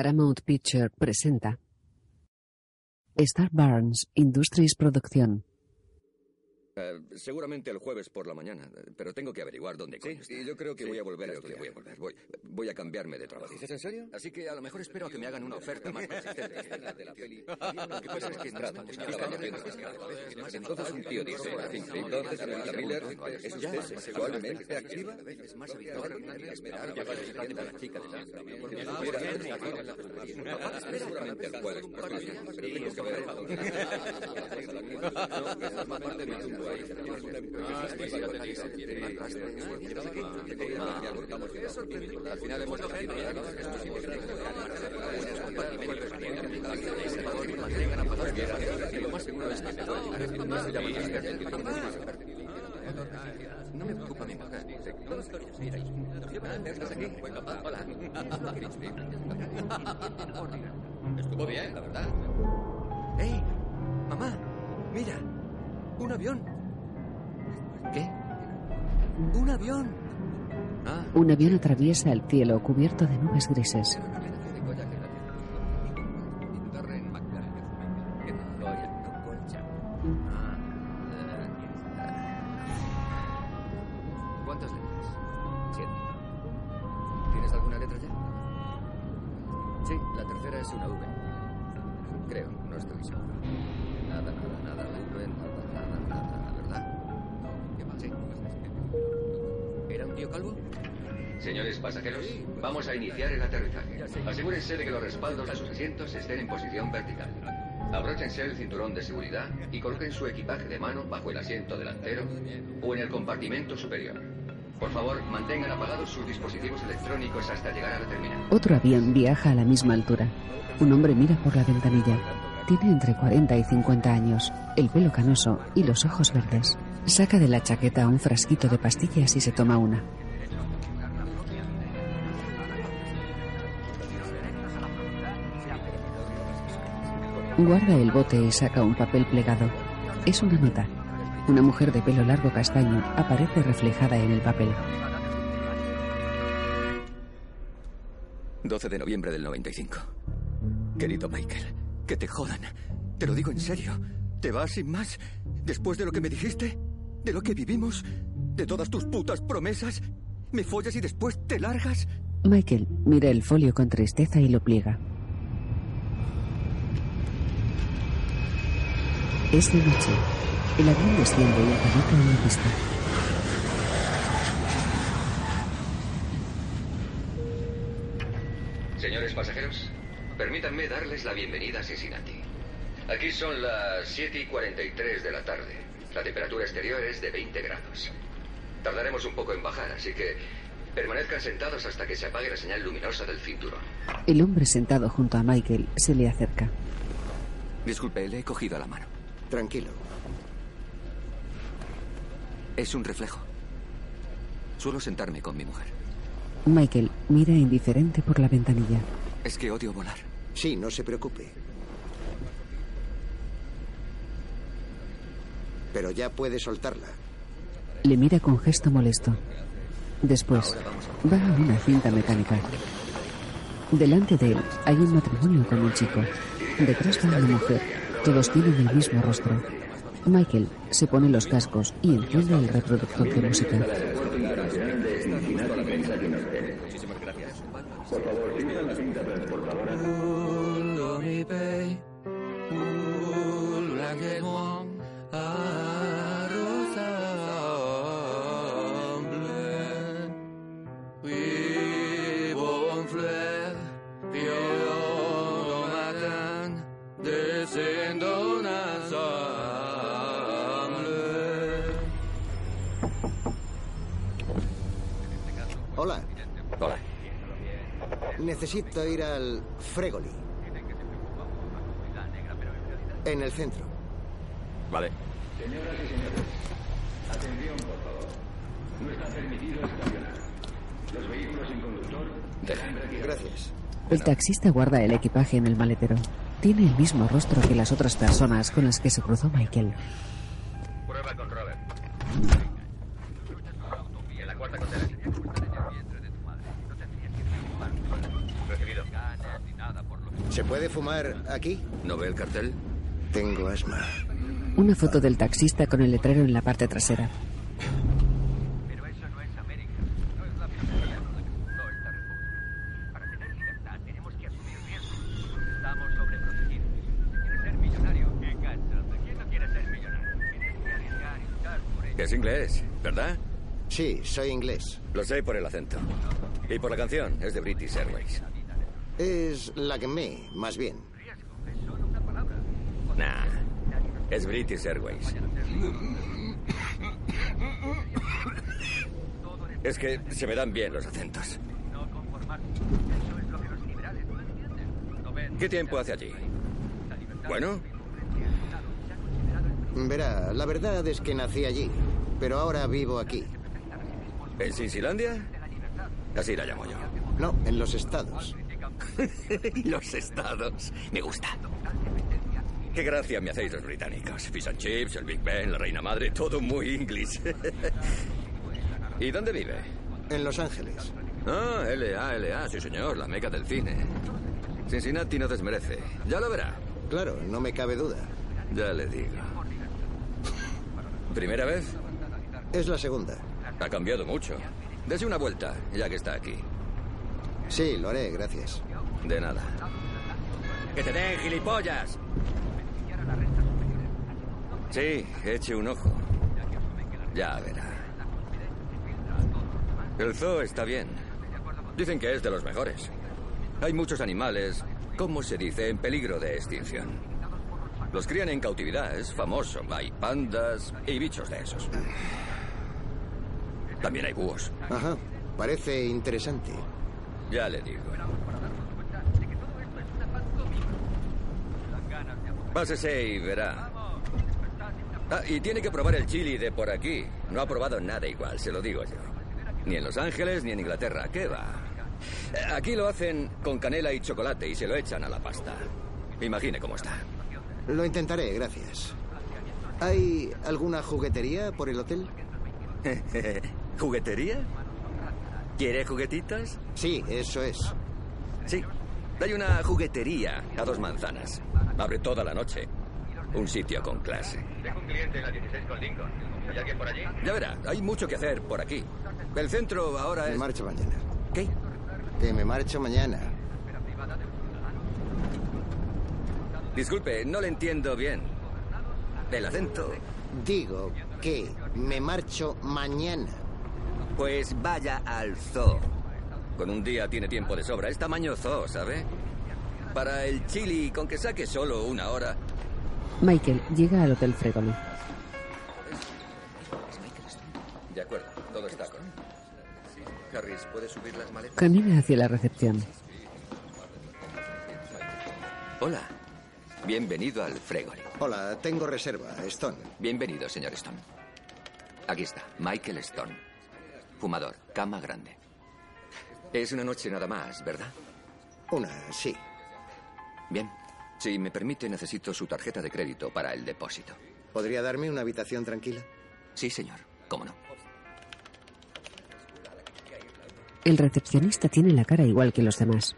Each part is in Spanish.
Paramount Picture presenta Star Barnes Industries Producción. Eh, seguramente el jueves por la mañana, eh, pero tengo que averiguar dónde coño está. y yo creo que voy a volver a estudiar. voy a volver. Voy, voy a cambiarme de trabajo. ¿Dices en serio? Así que a lo mejor espero a que me hagan una oferta más consistente. Lo que pasa es que tratan de Entonces un tío dice, entonces señorita Miller, ¿es usted sexualmente activa? Es más habitual esperar a la chica de Seguramente el jueves por la mañana, pero tengo que ver No, me preocupa mi mujer. ¿Estás aquí? Hola. Estuvo bien, la verdad. ¡Ey! ¡Mamá! ¡Mira! ¡Un avión! ¿Qué? ¡Un avión! Ah, Un avión atraviesa el cielo cubierto de nubes grises. Cinturón de seguridad y coloquen su equipaje de mano bajo el asiento delantero o en el compartimento superior. Por favor, mantengan apagados sus dispositivos electrónicos hasta llegar a la terminal. Otro avión viaja a la misma altura. Un hombre mira por la ventanilla. Tiene entre 40 y 50 años, el pelo canoso y los ojos verdes. Saca de la chaqueta un frasquito de pastillas y se toma una. Guarda el bote y saca un papel plegado. Es una nota. Una mujer de pelo largo castaño aparece reflejada en el papel. 12 de noviembre del 95. Querido Michael, que te jodan. Te lo digo en serio. ¿Te vas sin más? ¿Después de lo que me dijiste? ¿De lo que vivimos? ¿De todas tus putas promesas? ¿Me follas y después te largas? Michael mira el folio con tristeza y lo pliega. Es de noche. El avión desciende y aterriza en la pista. Señores pasajeros, permítanme darles la bienvenida a Cincinnati. Aquí son las 7 y 43 de la tarde. La temperatura exterior es de 20 grados. Tardaremos un poco en bajar, así que permanezcan sentados hasta que se apague la señal luminosa del cinturón. El hombre sentado junto a Michael se le acerca. Disculpe, le he cogido la mano. Tranquilo. Es un reflejo. Suelo sentarme con mi mujer. Michael mira indiferente por la ventanilla. Es que odio volar. Sí, no se preocupe. Pero ya puede soltarla. Le mira con gesto molesto. Después va a una cinta mecánica. Delante de él hay un matrimonio con un chico. Detrás va una mujer. Todos tienen el mismo rostro. Michael se pone los cascos y enciende el reproductor de música. Hola, necesito ir al Fregoli. En el centro. Vale. Deja. Gracias. El taxista guarda el equipaje en el maletero. Tiene el mismo rostro que las otras personas con las que se cruzó Michael. Prueba con Robert. Y en la cuarta condena. Recibido. ¿Se puede fumar aquí? ¿No ve el cartel? Tengo asma. Una foto del taxista con el letrero en la parte trasera. Pero eso no es América. No es la filosofía con la que se fundó esta república. Para tener libertad tenemos que asumir riesgos. Estamos sobreprotegidos. Si quieres ser millonario, enganchate. ¿Quién no quiere ser millonario? Tienes que arriesgar y luchar por ello. Es inglés, ¿verdad? Sí, soy inglés. Lo sé por el acento. Y por la canción, es de British Airways. Es la que me, más bien. Nah, es British Airways. Es que se me dan bien los acentos. ¿Qué tiempo hace allí? Bueno, Verá, la verdad es que nací allí, pero ahora vivo aquí. ¿en Cincilandia? Así la llamo yo. No, en los estados. los estados. Me gusta. Qué gracia me hacéis los británicos. Fish and chips, el Big Ben, la reina madre, todo muy inglés. ¿Y dónde vive? En Los Ángeles. Ah, LA, LA, sí señor, la meca del cine. Cincinnati no desmerece. Ya lo verá. Claro, no me cabe duda. Ya le digo. ¿Primera vez? Es la segunda. Ha cambiado mucho. Dese una vuelta, ya que está aquí. Sí, lo haré, gracias. De nada. ¡Que te den, gilipollas! Sí, eche un ojo. Ya verá. El zoo está bien. Dicen que es de los mejores. Hay muchos animales, ¿cómo se dice?, en peligro de extinción. Los crían en cautividad, es famoso. Hay pandas y bichos de esos. También hay búhos. Ajá, parece interesante. Ya le digo. Pásese y verá. Ah, y tiene que probar el chili de por aquí. No ha probado nada igual, se lo digo yo. Ni en Los Ángeles ni en Inglaterra. ¿Qué va? Aquí lo hacen con canela y chocolate y se lo echan a la pasta. Imagine cómo está. Lo intentaré, gracias. ¿Hay alguna juguetería por el hotel? ¿Juguetería? ¿Quiere juguetitos? Sí, eso es. Sí. Hay una juguetería a dos manzanas. Abre toda la noche. Un sitio con clase. Tengo un cliente en la 16 con Lincoln. ¿Hay alguien por allí? Ya verá, hay mucho que hacer por aquí. El centro ahora Me es... marcho mañana. ¿Qué? Que me marcho mañana. Disculpe, no le entiendo bien. El acento. Digo que me marcho mañana. Pues vaya al zoo. Con un día tiene tiempo de sobra. Es tamaño zoo, ¿sabe? Para el chili, con que saque solo una hora. Michael llega al Hotel Fregoli. De acuerdo, todo está con. Harris, ¿puedes subir las maletas? Camina hacia la recepción. Hola. Bienvenido al Fregoli. Hola, tengo reserva, Stone. Bienvenido, señor Stone. Aquí está, Michael Stone. Fumador, cama grande. Es una noche nada más, ¿verdad? Una, sí. Bien. Si me permite, necesito su tarjeta de crédito para el depósito. ¿Podría darme una habitación tranquila? Sí, señor. ¿Cómo no? El recepcionista tiene la cara igual que los demás.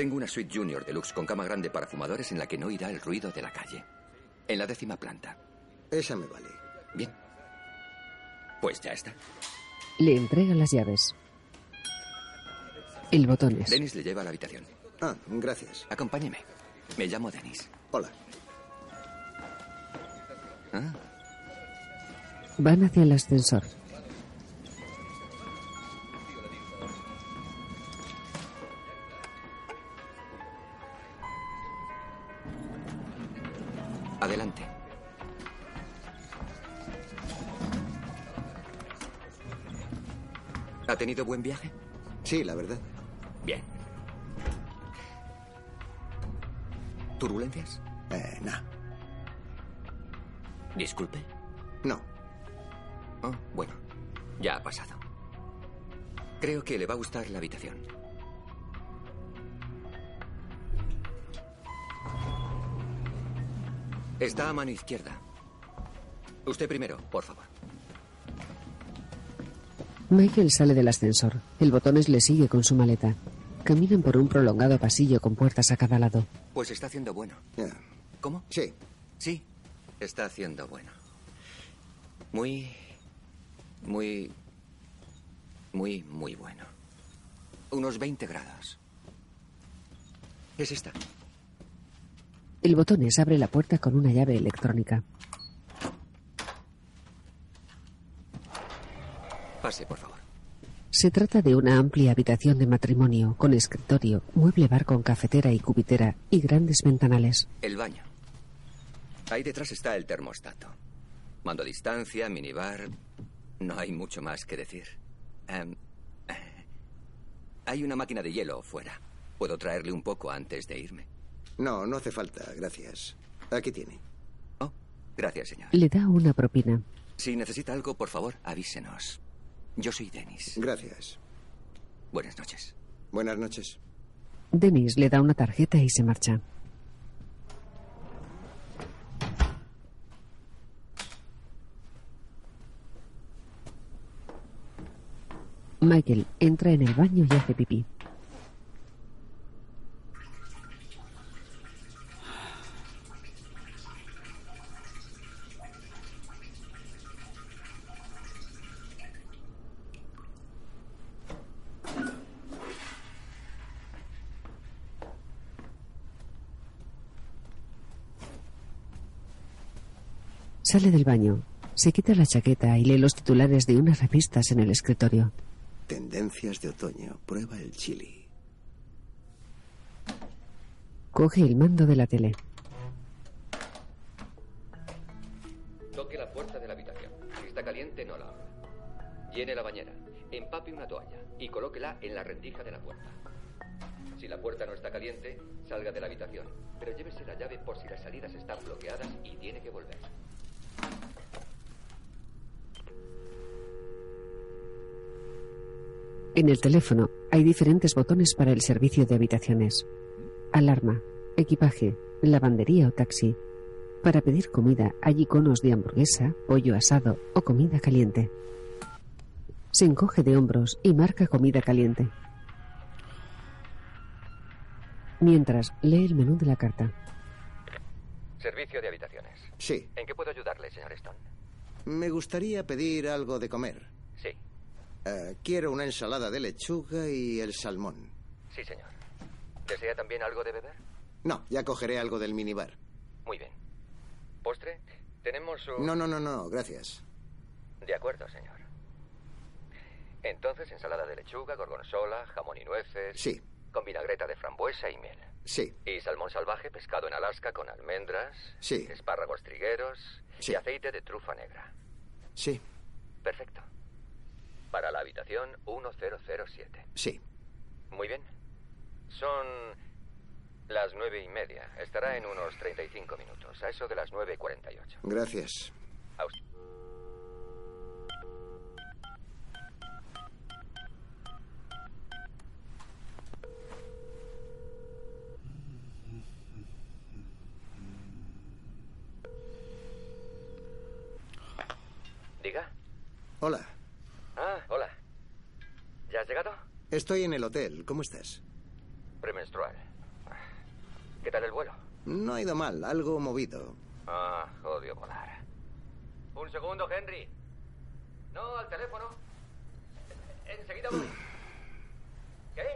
Tengo una suite junior deluxe con cama grande para fumadores en la que no irá el ruido de la calle. En la décima planta. Esa me vale. Bien. Pues ya está. Le entrega las llaves. El botón es. Dennis le lleva a la habitación. Ah, gracias. Acompáñeme. Me llamo Dennis. Hola. Ah, Van hacia el ascensor. ¿Ha tenido buen viaje? Sí, la verdad. Bien. ¿Turbulencias? Eh, no. Disculpe. No. Oh, bueno, ya ha pasado. Creo que le va a gustar la habitación. Está a mano izquierda. Usted primero, por favor. Michael sale del ascensor. El botones le sigue con su maleta. Caminan por un prolongado pasillo con puertas a cada lado. Pues está haciendo bueno. ¿Cómo? Sí. Sí, está haciendo bueno. Muy, muy, muy, muy bueno. Unos 20 grados. Es esta. El botones abre la puerta con una llave electrónica. Pase, por favor. Se trata de una amplia habitación de matrimonio con escritorio, mueble bar con cafetera y cubitera y grandes ventanales. El baño. Ahí detrás está el termostato. Mando a distancia, minibar. No hay mucho más que decir. Em, hay una máquina de hielo fuera. ¿Puedo traerle un poco antes de irme? No, no hace falta, gracias. Aquí tiene. Oh, gracias, señor. Le da una propina. Si necesita algo, por favor, avísenos. Yo soy Dennis. Gracias. Buenas noches. Buenas noches. Dennis le da una tarjeta y se marcha. Michael entra en el baño y hace pipí. Sale del baño, se quita la chaqueta y lee los titulares de unas revistas en el escritorio. Tendencias de otoño. Prueba el chili. Coge el mando de la tele. Toque la puerta de la habitación. Si está caliente, no la abra. Llene la bañera. Empape una toalla y colóquela en la rendija de la puerta. Si la puerta no está caliente, salga de la habitación. Pero llévese la llave por si las salidas están bloqueadas y tiene que volver. En el teléfono hay diferentes botones para el servicio de habitaciones. Alarma, equipaje, lavandería o taxi. Para pedir comida hay iconos de hamburguesa, pollo asado o comida caliente. Se encoge de hombros y marca comida caliente. Mientras lee el menú de la carta. Servicio de habitaciones. Sí. ¿En qué puedo ayudarle, señor Stone? Me gustaría pedir algo de comer. Sí, Eh, quiero una ensalada de lechuga y el salmón. sí, señor. ¿Desea también algo de beber? No, ya cogeré algo del minibar. Muy bien. ¿Postre? Tenemos un... No, no, no, no, gracias. De acuerdo, señor. Entonces, ensalada de lechuga, gorgonzola, jamón y nueces. Sí, Con vinagreta de frambuesa y miel. sí, Y salmón salvaje pescado en Alaska con almendras. Sí. Espárragos trigueros. Sí. Y aceite de trufa negra. sí, Perfecto. Para la habitación 1007. sí. Muy bien. Son las nueve y media. Estará en unos 35 minutos. A eso de las 9.48. Gracias. A usted. Diga. Hola, Ah, hola. ¿Ya has llegado? Estoy en el hotel. ¿Cómo estás? Premenstrual. ¿Qué tal el vuelo? No ha ido mal, algo movido. Ah, odio volar. Un segundo, Henry. No, al teléfono. Enseguida voy. ¿Qué?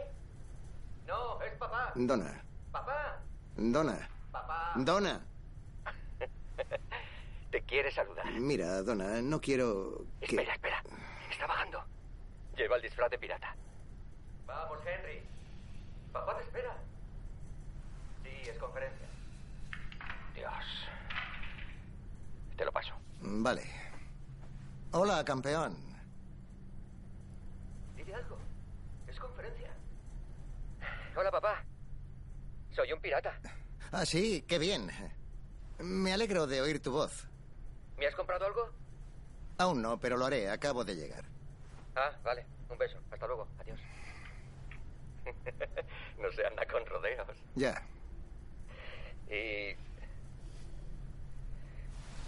No, es papá. Donna, Papá. Donna, Papá. Donna. Te quiere saludar. Mira, Donna, no quiero que... Espera, espera. Está bajando. Lleva el disfraz de pirata. Vamos, Henry. Papá te espera. Sí, es conferencia. Dios. Te lo paso. Vale. Hola, campeón. Dile algo. Es conferencia. Hola, papá. Soy un pirata. Ah, sí, qué bien. Me alegro de oír tu voz. ¿Me has comprado algo? Aún no, pero lo haré. Acabo de llegar. Ah, vale. Un beso. Hasta luego. Adiós. no se anda con rodeos. Ya. ¿Y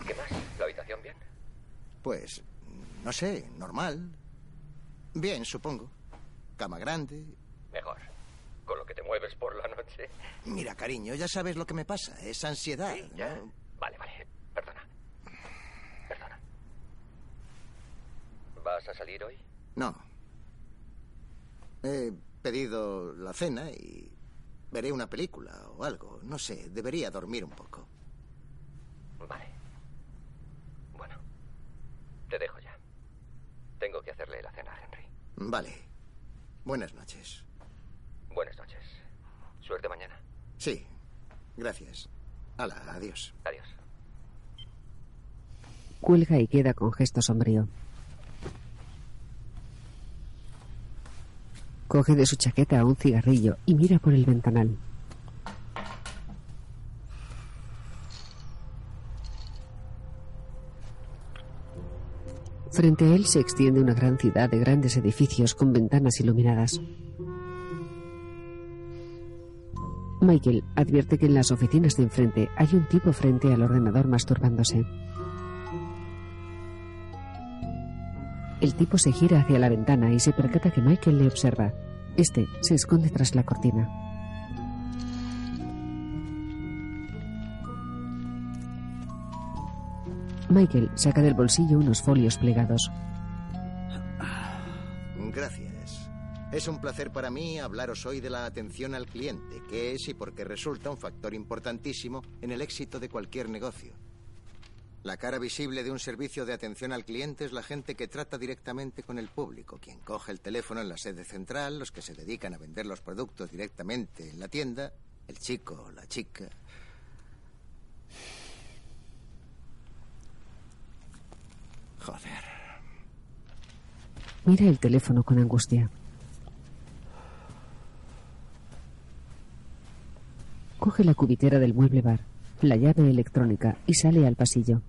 qué más? ¿La habitación bien? Pues, no sé, normal. Bien, supongo. Cama grande. Mejor. Con lo que te mueves por la noche. Mira, cariño, ya sabes lo que me pasa. Es ansiedad. Sí, ya. ¿no? Vale, vale. Perdona. Perdona. ¿Vas a salir hoy? No. He pedido la cena y veré una película o algo. No sé, debería dormir un poco. Vale. Bueno. Te dejo ya. Tengo que hacerle la cena a Henry. Vale. Buenas noches. Buenas noches. Suerte mañana. Sí. Gracias. Hala, adiós. Adiós. Cuelga y queda con gesto sombrío. Coge de su chaqueta un cigarrillo y mira por el ventanal. Frente a él se extiende una gran ciudad de grandes edificios con ventanas iluminadas. Michael advierte que en las oficinas de enfrente hay un tipo frente al ordenador masturbándose. El tipo se gira hacia la ventana y se percata que Michael le observa. Este se esconde tras la cortina. Michael saca del bolsillo unos folios plegados. Gracias. Es un placer para mí hablaros hoy de la atención al cliente, que es y porque resulta un factor importantísimo en el éxito de cualquier negocio. La cara visible de un servicio de atención al cliente es la gente que trata directamente con el público, quien coge el teléfono en la sede central, los que se dedican a vender los productos directamente en la tienda, el chico o la chica. Joder. Mira el teléfono con angustia. Coge la cubitera del mueble bar, la llave electrónica y sale al pasillo.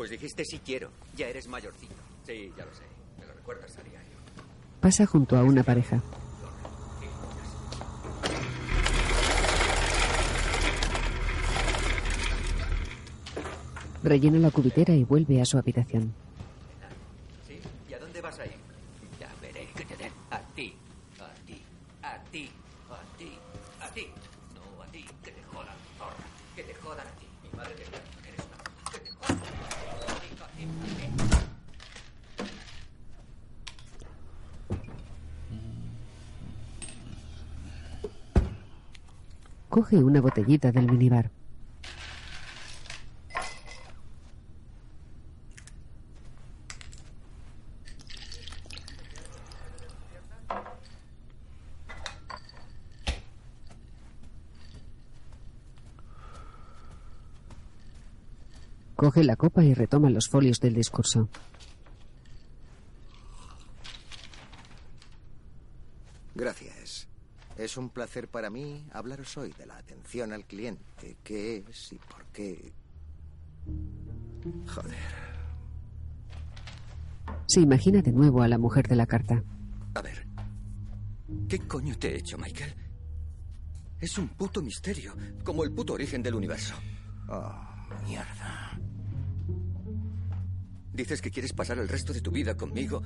Pues dijiste sí quiero. Ya eres mayorcito. Sí, ya lo sé. Me lo recuerdas a diario. Pasa junto a una pareja. Rellena la cubitera y vuelve a su habitación. ¿Sí? ¿Y a dónde vas a ir? Ya veré que te den. A ti. A ti. A ti. A ti. A ti. No, a ti. Que te jodan, zorra. Que te jodan a ti. Mi madre te Eres una. Que te jodan. A ti, a ti, a ti. Coge una botellita del minibar. Coge la copa y retoma los folios del discurso. Gracias. Es un placer para mí hablaros hoy de la atención al cliente, qué es y por qué. Joder. Se imagina de nuevo a la mujer de la carta. A ver. ¿Qué coño te he hecho, Michael? Es un puto misterio, como el puto origen del universo. Oh, mierda. Dices que quieres pasar el resto de tu vida conmigo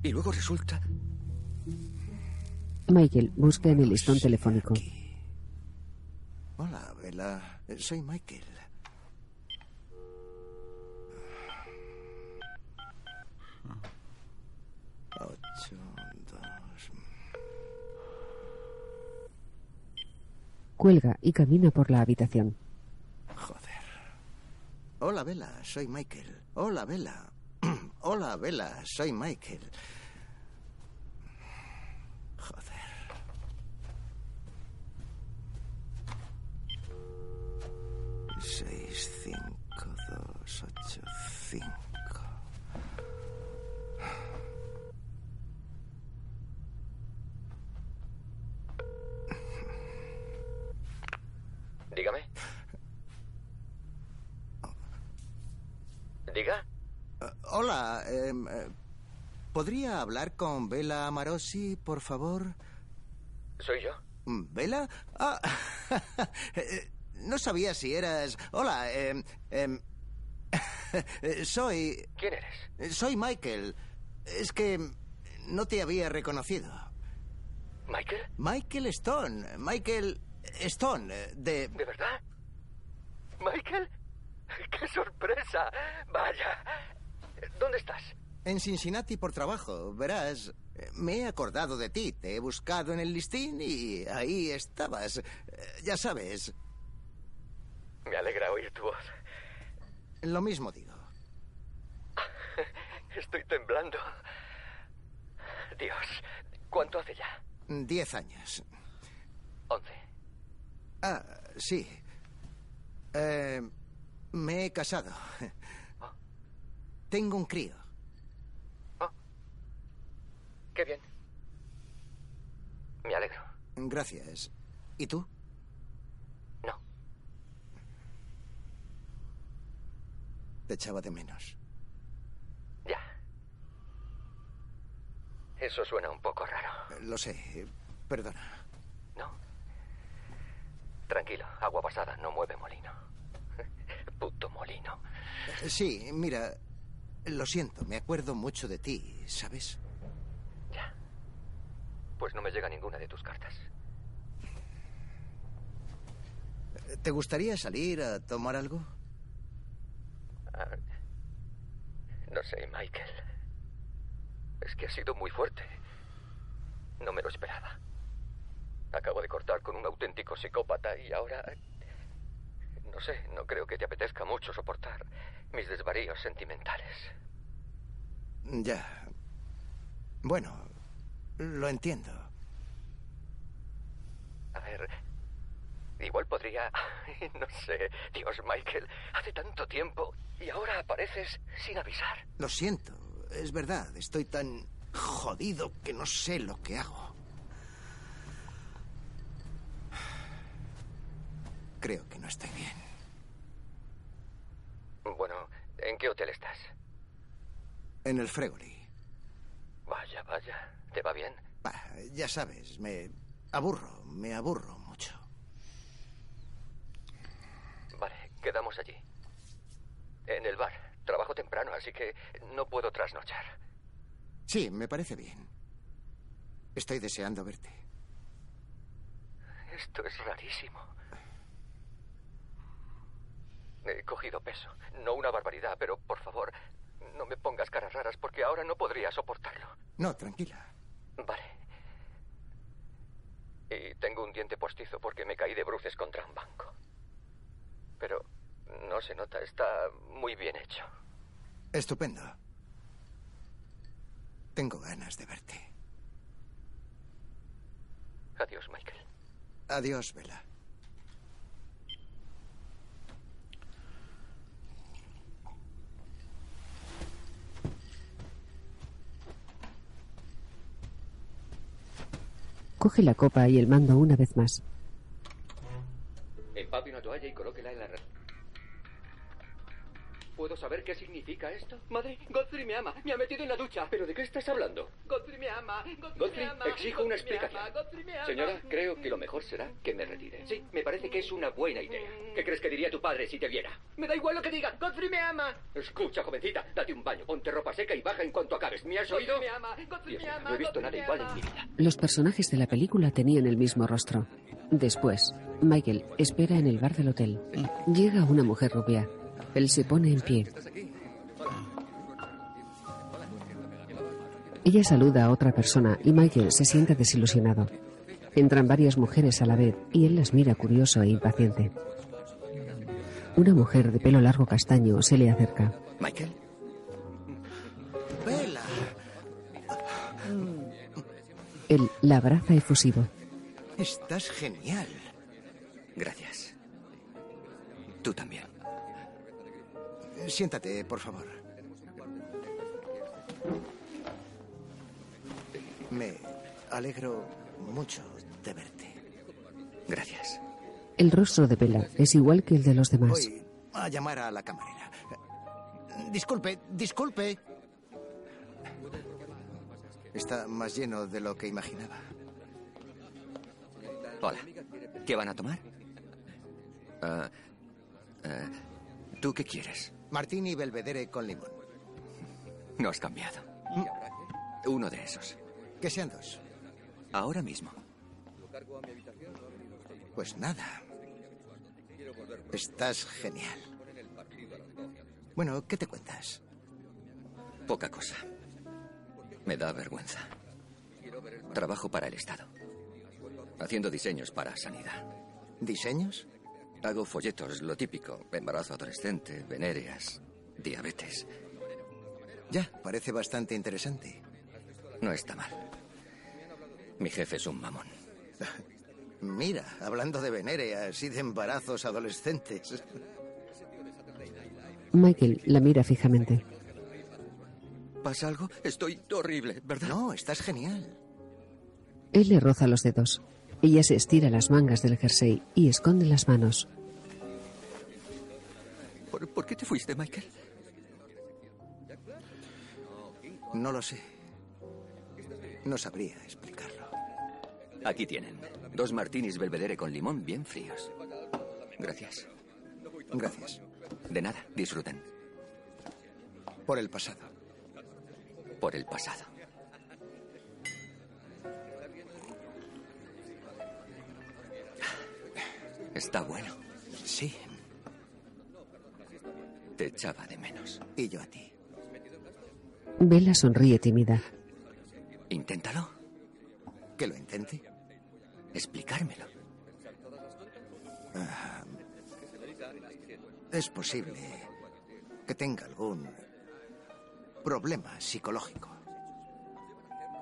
y luego resulta... Michael busca en el listón telefónico. Aquí. Hola, Bella. Soy Michael. Ocho, dos. Cuelga y camina por la habitación. Joder. Hola, Bella. Soy Michael. Hola, Bella. Hola, Bella. Soy Michael. Joder. Seis, cinco, dos, ocho, cinco. Dígame. Diga. Eh, hola, em, eh, ¿Podría hablar con Bela Amarosi, por favor? ¿Soy yo? ¿Bela? Ah, eh, no sabía si eras... Hola, eh, em, soy... ¿Quién eres? Soy Michael. Es que no te había reconocido. ¿Michael? Michael Stone. Michael Stone, eh, de... ¿De verdad? ¿Michael? ¡Qué sorpresa! Vaya. ¿Dónde estás? En Cincinnati por trabajo. Verás, me he acordado de ti. Te he buscado en el listín y ahí estabas. Ya sabes, Me alegra oír tu voz. lo mismo digo. Estoy temblando. Dios, ¿cuánto hace ya? Diez años. Once. Ah, sí. Eh, me he casado. Oh. Tengo un crío. Qué bien. Me alegro. Gracias. ¿Y tú? No. Te echaba de menos. Ya. Eso suena un poco raro. Lo sé. Perdona. ¿No? Tranquilo, agua pasada no mueve molino. Puto molino. Sí, mira, lo siento, me acuerdo mucho de ti, ¿sabes? Ya. Pues no me llega ninguna de tus cartas. ¿Te gustaría salir a tomar algo? Ah, no sé, Michael. Es que ha sido muy fuerte. No me lo esperaba. Acabo de cortar con un auténtico psicópata y ahora... No sé, no creo que te apetezca mucho soportar mis desvaríos sentimentales. Ya. Bueno, lo entiendo. A ver, igual podría... No sé, Dios, Michael, hace tanto tiempo y ahora apareces sin avisar. Lo siento, es verdad, estoy tan jodido que no sé lo que hago. Creo que no estoy bien. Bueno, ¿en qué hotel estás? En el Fregoli. Vaya, vaya, ¿te va bien? Bah, ya sabes, me aburro, me aburro mucho. Vale, quedamos allí. En el bar. Trabajo temprano, así que no puedo trasnochar. Sí, me parece bien. Estoy deseando verte. Esto es rarísimo. He cogido peso. No una barbaridad, pero por favor, no me pongas caras raras porque ahora no podría soportarlo. No, tranquila. Vale. Y tengo un diente postizo porque me caí de bruces contra un banco. Pero no se nota, está muy bien hecho. Estupendo. Tengo ganas de verte. Adiós, Michael. Adiós, Vela. Coge la copa y el mando una vez más. Empape una toalla y colóquela en la. ¿Puedo saber qué significa esto? Madre, Godfrey me ama. Me ha metido en la ducha. ¿Pero de qué estás hablando? Godfrey me ama. Godfrey, Godfrey, me ama. exijo una explicación. ama, Godfrey me ama. Señora, creo que lo mejor será que me retire. Sí, me parece que es una buena idea. ¿Qué crees que diría tu padre si te viera? Me da igual lo que diga. Godfrey me ama. Escucha, jovencita, date un baño, ponte ropa seca y baja en cuanto acabes. ¿Me has oído? Godfrey me ama. Godfrey Dios me ama. no he visto Godfrey nada igual en mi vida. Los personajes de la película tenían el mismo rostro. Después, Michael espera en el bar del hotel. Llega una mujer rubia. Él se pone en pie. Ella saluda a otra persona y Michael se siente desilusionado. Entran varias mujeres a la vez y él las mira curioso e impaciente. Una mujer de pelo largo castaño se le acerca. Michael. Vela. Él la abraza efusivo. Estás genial. Gracias. Tú también. Siéntate, por favor. Me alegro mucho de verte. Gracias. El rostro de Bella es igual que el de los demás. Voy a llamar a la camarera. Disculpe, disculpe. Está más lleno de lo que imaginaba. Hola. ¿Qué van a tomar? Ah, eh, ¿Tú qué quieres? Martini Belvedere con limón. No has cambiado. Uno de esos. Que sean dos. Ahora mismo. Pues nada. Estás genial. Bueno, ¿qué te cuentas? Poca cosa. Me da vergüenza. Trabajo para el Estado. Haciendo diseños para sanidad. ¿Diseños? Hago folletos, lo típico. Embarazo adolescente, venéreas, diabetes. Ya, parece bastante interesante. No está mal. Mi jefe es un mamón. Mira, hablando de venéreas y de embarazos adolescentes. Michael la mira fijamente. ¿Pasa algo? Estoy horrible, ¿verdad? No, estás genial. Él le roza los dedos. Ella se estira las mangas del jersey y esconde las manos. ¿Por, por qué te fuiste, Michael? No lo sé. No sabría explicarlo. Aquí tienen. Dos martinis belvedere con limón bien fríos. Gracias. Gracias. De nada, disfruten. Por el pasado. Por el pasado. Está bueno. Sí, Te echaba de menos. y yo a ti. Bella sonríe tímida. Inténtalo. ¿Que lo intente? Explicármelo. Es posible que tenga algún problema psicológico.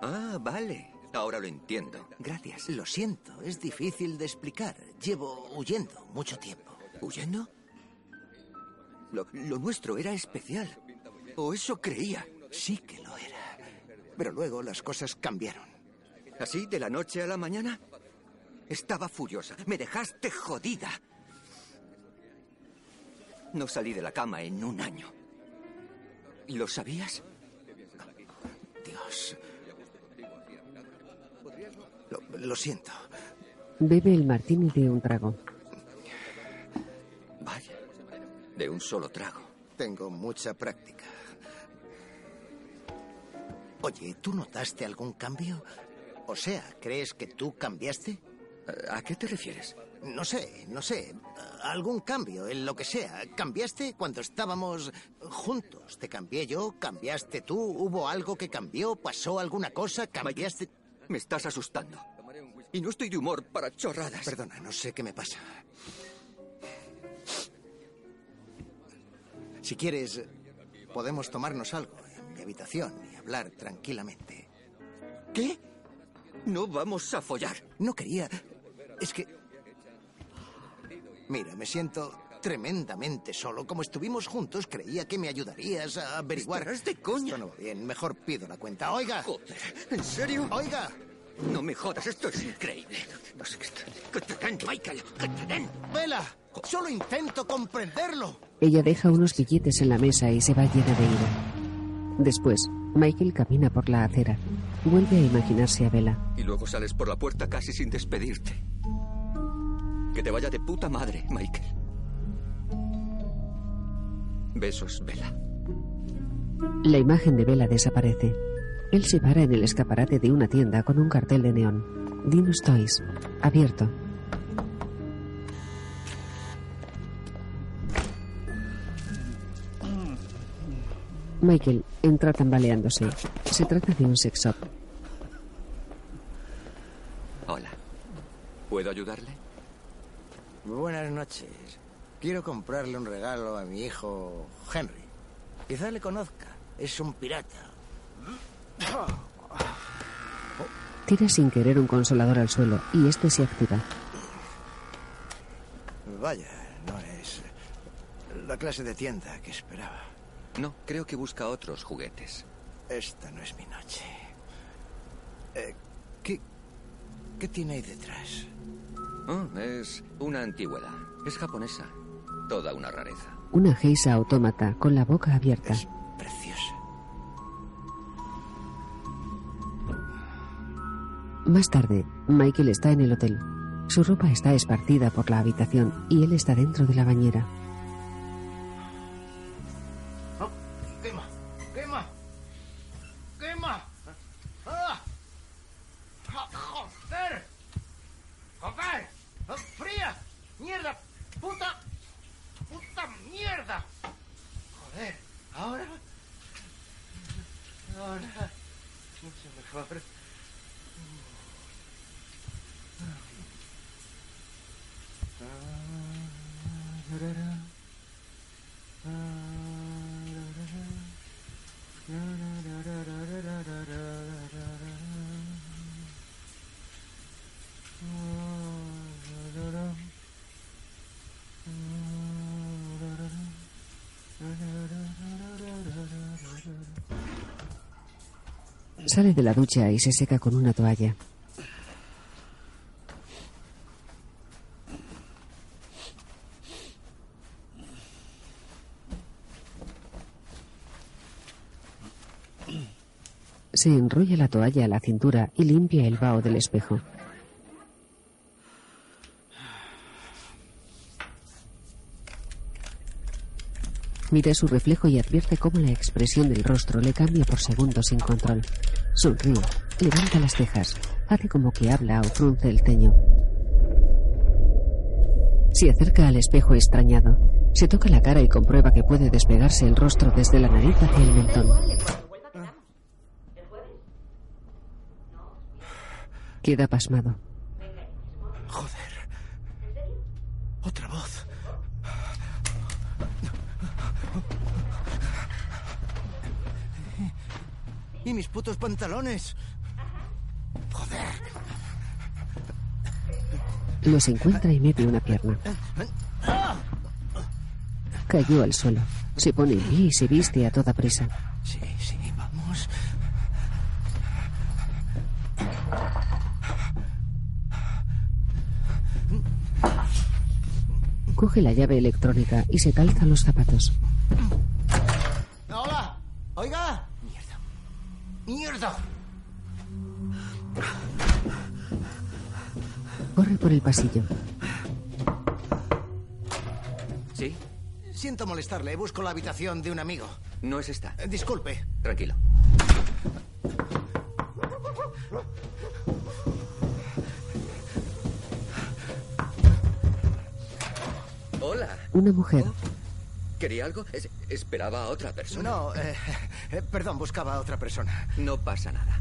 Ah, vale. Ahora lo entiendo. Gracias. Lo siento, es difícil de explicar. Llevo huyendo mucho tiempo. ¿Huyendo? Lo, lo nuestro era especial. O eso creía. Sí que lo era. Pero luego las cosas cambiaron. ¿Así, de la noche a la mañana? Estaba furiosa. Me dejaste jodida. No salí de la cama en un año. ¿Lo sabías? Dios. Lo, lo siento. Bebe el martini de un trago. Vaya. De un solo trago. Tengo mucha práctica. Oye, ¿tú notaste algún cambio? O sea, ¿crees que tú cambiaste? ¿A qué te refieres? No sé, no sé. Algún cambio, en lo que sea. ¿Cambiaste cuando estábamos juntos? ¿Te cambié yo? ¿Cambiaste tú? ¿Hubo algo que cambió? ¿Pasó alguna cosa? ¿Cambiaste? Me estás asustando. Y no estoy de humor para chorradas. Perdona, no sé qué me pasa. Si quieres, podemos tomarnos algo en mi habitación y hablar tranquilamente. ¿Qué? No vamos a follar. No quería... Es que... Mira, me siento tremendamente solo. Como estuvimos juntos, creía que me ayudarías a averiguar... Estarás de coña. Esto no va bien. Mejor pido la cuenta. Oiga. Joder, ¿en serio? Oiga. No me jodas, esto es increíble. No sé qué está... ¡Que te den, Michael! ¡Que te den! Vela. Solo intento comprenderlo. Ella deja unos billetes en la mesa y se va llena de ira. Después, Michael camina por la acera. Vuelve a imaginarse a Bella. Y luego sales por la puerta casi sin despedirte. Que te vaya de puta madre, Michael. Besos, Bella. La imagen de Bella desaparece. Él se para en el escaparate de una tienda con un cartel de neón. Dinos Toys. Abierto. Michael entra tambaleándose. Se trata de un sex shop. Hola. ¿Puedo ayudarle? Buenas noches. Quiero comprarle un regalo a mi hijo Henry. Quizá le conozca. Es un pirata. Tira sin querer un consolador al suelo y este se activa. Vaya, no es la clase de tienda que esperaba. No, creo que busca otros juguetes. Esta no es mi noche. Eh, ¿qué, ¿Qué tiene ahí detrás? Oh, es una antigüedad. Es japonesa. Toda una rareza. Una geisa autómata con la boca abierta. Es preciosa. Más tarde, Michael está en el hotel. Su ropa está esparcida por la habitación y él está dentro de la bañera. Sale de la ducha y se seca con una toalla. Se enrolla la toalla a la cintura y limpia el vaho del espejo. Mira su reflejo y advierte cómo la expresión del rostro le cambia por segundos sin control. Sonríe, levanta las cejas, hace como que habla o frunce el ceño. Se acerca al espejo extrañado. Se toca la cara y comprueba que puede despegarse el rostro desde la nariz hacia el mentón. Queda pasmado. Pantalones? Joder. Los encuentra y mete una pierna. Cayó al suelo. Se pone en pie y se viste a toda prisa. Sí, sí, vamos. Coge la llave electrónica y se calza los zapatos. Pasillo. ¿Sí? Siento molestarle. Busco la habitación de un amigo. No es esta. Eh, Disculpe. Tranquilo. Hola. Una mujer. ¿Quería algo? Es- esperaba a otra persona. No, eh, eh, perdón, buscaba a otra persona. No pasa nada.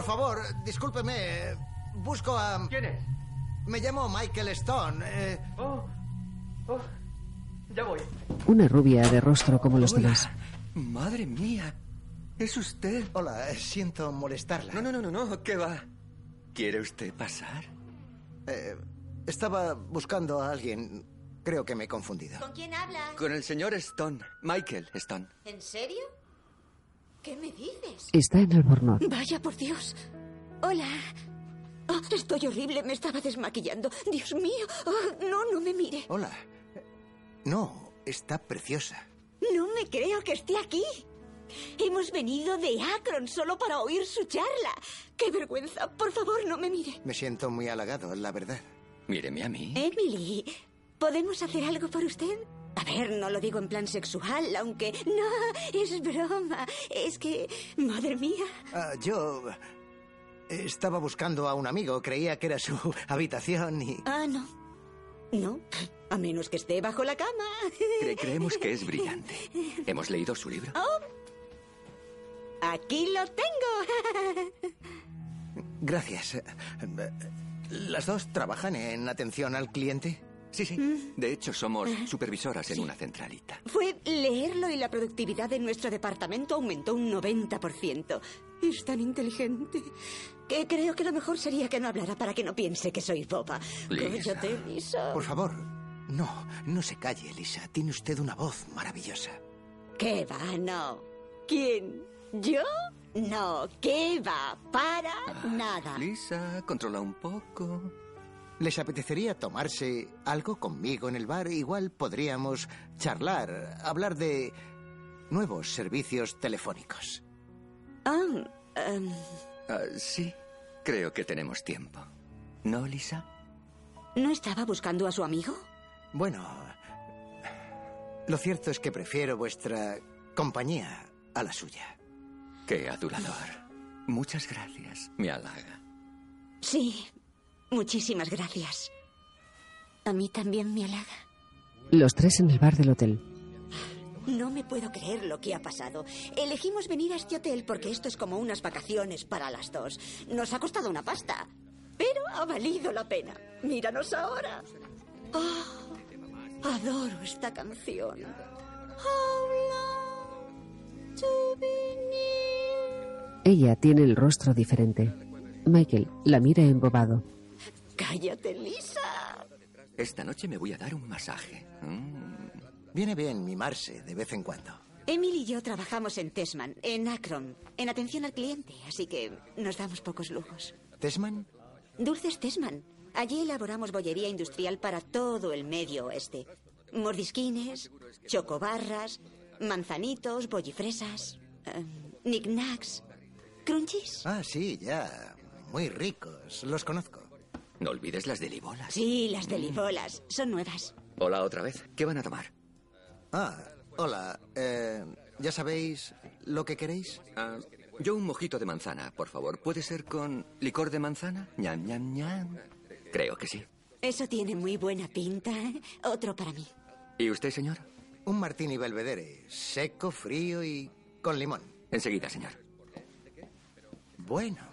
Por favor, discúlpeme. Busco a... ¿Quién es? Me llamo Michael Stone. eh, Oh, oh, ya voy. Una rubia de rostro como los Hola. demás. Madre mía. Es usted. hola, eh, siento molestarla. No, no, no, no, no. ¿Qué va? ¿Quiere usted pasar? Eh, estaba buscando a alguien. Creo que me he confundido. ¿Con quién hablas? Con el señor Stone. Michael Stone. ¿En serio? ¿Qué me dices? Está en Albornoz. Vaya por Dios. Hola. Oh, estoy horrible, me estaba desmaquillando. Dios mío. Oh, no, no me mire. Hola. No, está preciosa. No me creo que esté aquí. Hemos venido de Akron solo para oír su charla. ¡Qué vergüenza! Por favor, no me mire. Me siento muy halagado, la verdad. Míreme a mí. Emily, ¿podemos hacer algo por usted? A ver, no lo digo en plan sexual, aunque... No, es broma. Es que... Madre mía. Ah, yo estaba buscando a un amigo. Creía que era su habitación y... Ah, no. No, a menos que esté bajo la cama. Cre- creemos que es brillante. Hemos leído su libro. Aquí lo tengo. Gracias. Eh, eh, ¿Las dos trabajan en atención al cliente? Sí, sí. De hecho, somos supervisoras en una centralita. Fue leerlo y la productividad de nuestro departamento aumentó un 90%. Es tan inteligente que creo que lo mejor sería que no hablara para que no piense que soy boba. Lisa. Cállate, Lisa. Por favor, no, no se calle, Lisa. Tiene usted una voz maravillosa. ¿Qué va? No. ¿Quién? ¿Yo? No, ¿qué va? Para nada. Lisa, controla un poco. ¿Les apetecería tomarse algo conmigo en el bar? Igual podríamos charlar, hablar de nuevos servicios telefónicos. Ah, em, Ah, sí, creo que tenemos tiempo. ¿No, Lisa? ¿no estaba buscando a su amigo? Bueno, lo cierto es que prefiero vuestra compañía a la suya. Qué adulador. Muchas gracias. Me halaga. Sí, muchísimas gracias. A mí también me halaga. Los tres en el bar del hotel. No me puedo creer lo que ha pasado. Elegimos venir a este hotel porque esto es como unas vacaciones para las dos. Nos ha costado una pasta, pero ha valido la pena. Míranos ahora. Oh, adoro esta canción. How long to be near. Ella tiene el rostro diferente. Michael la mira embobado. Cállate, Lisa. Esta noche me voy a dar un masaje. Mm. Viene bien mimarse de vez en cuando. Emily y yo trabajamos en Tesman, en Akron, en atención al cliente, así que nos damos pocos lujos. ¿Tesman? Dulces Tesman. Allí elaboramos bollería industrial para todo el medio oeste. Mordisquines, chocobarras, manzanitos, bollifresas, eh, knickknacks, crunchies. Ah, sí, ya. Muy ricos. Los conozco. No olvides las delibolas. Sí, las delibolas. Son nuevas. Hola otra vez. ¿Qué van a tomar? Ah, hola. Eh, ¿Ya sabéis lo que queréis? Ah, yo un mojito de manzana, por favor. ¿Puede ser con licor de manzana? ñam, ñam, ñam. Creo que sí. Eso tiene muy buena pinta. ¿eh? Otro para mí. ¿Y usted, señor? Un martini belvedere. Seco, frío y con limón. Enseguida, señor. Bueno.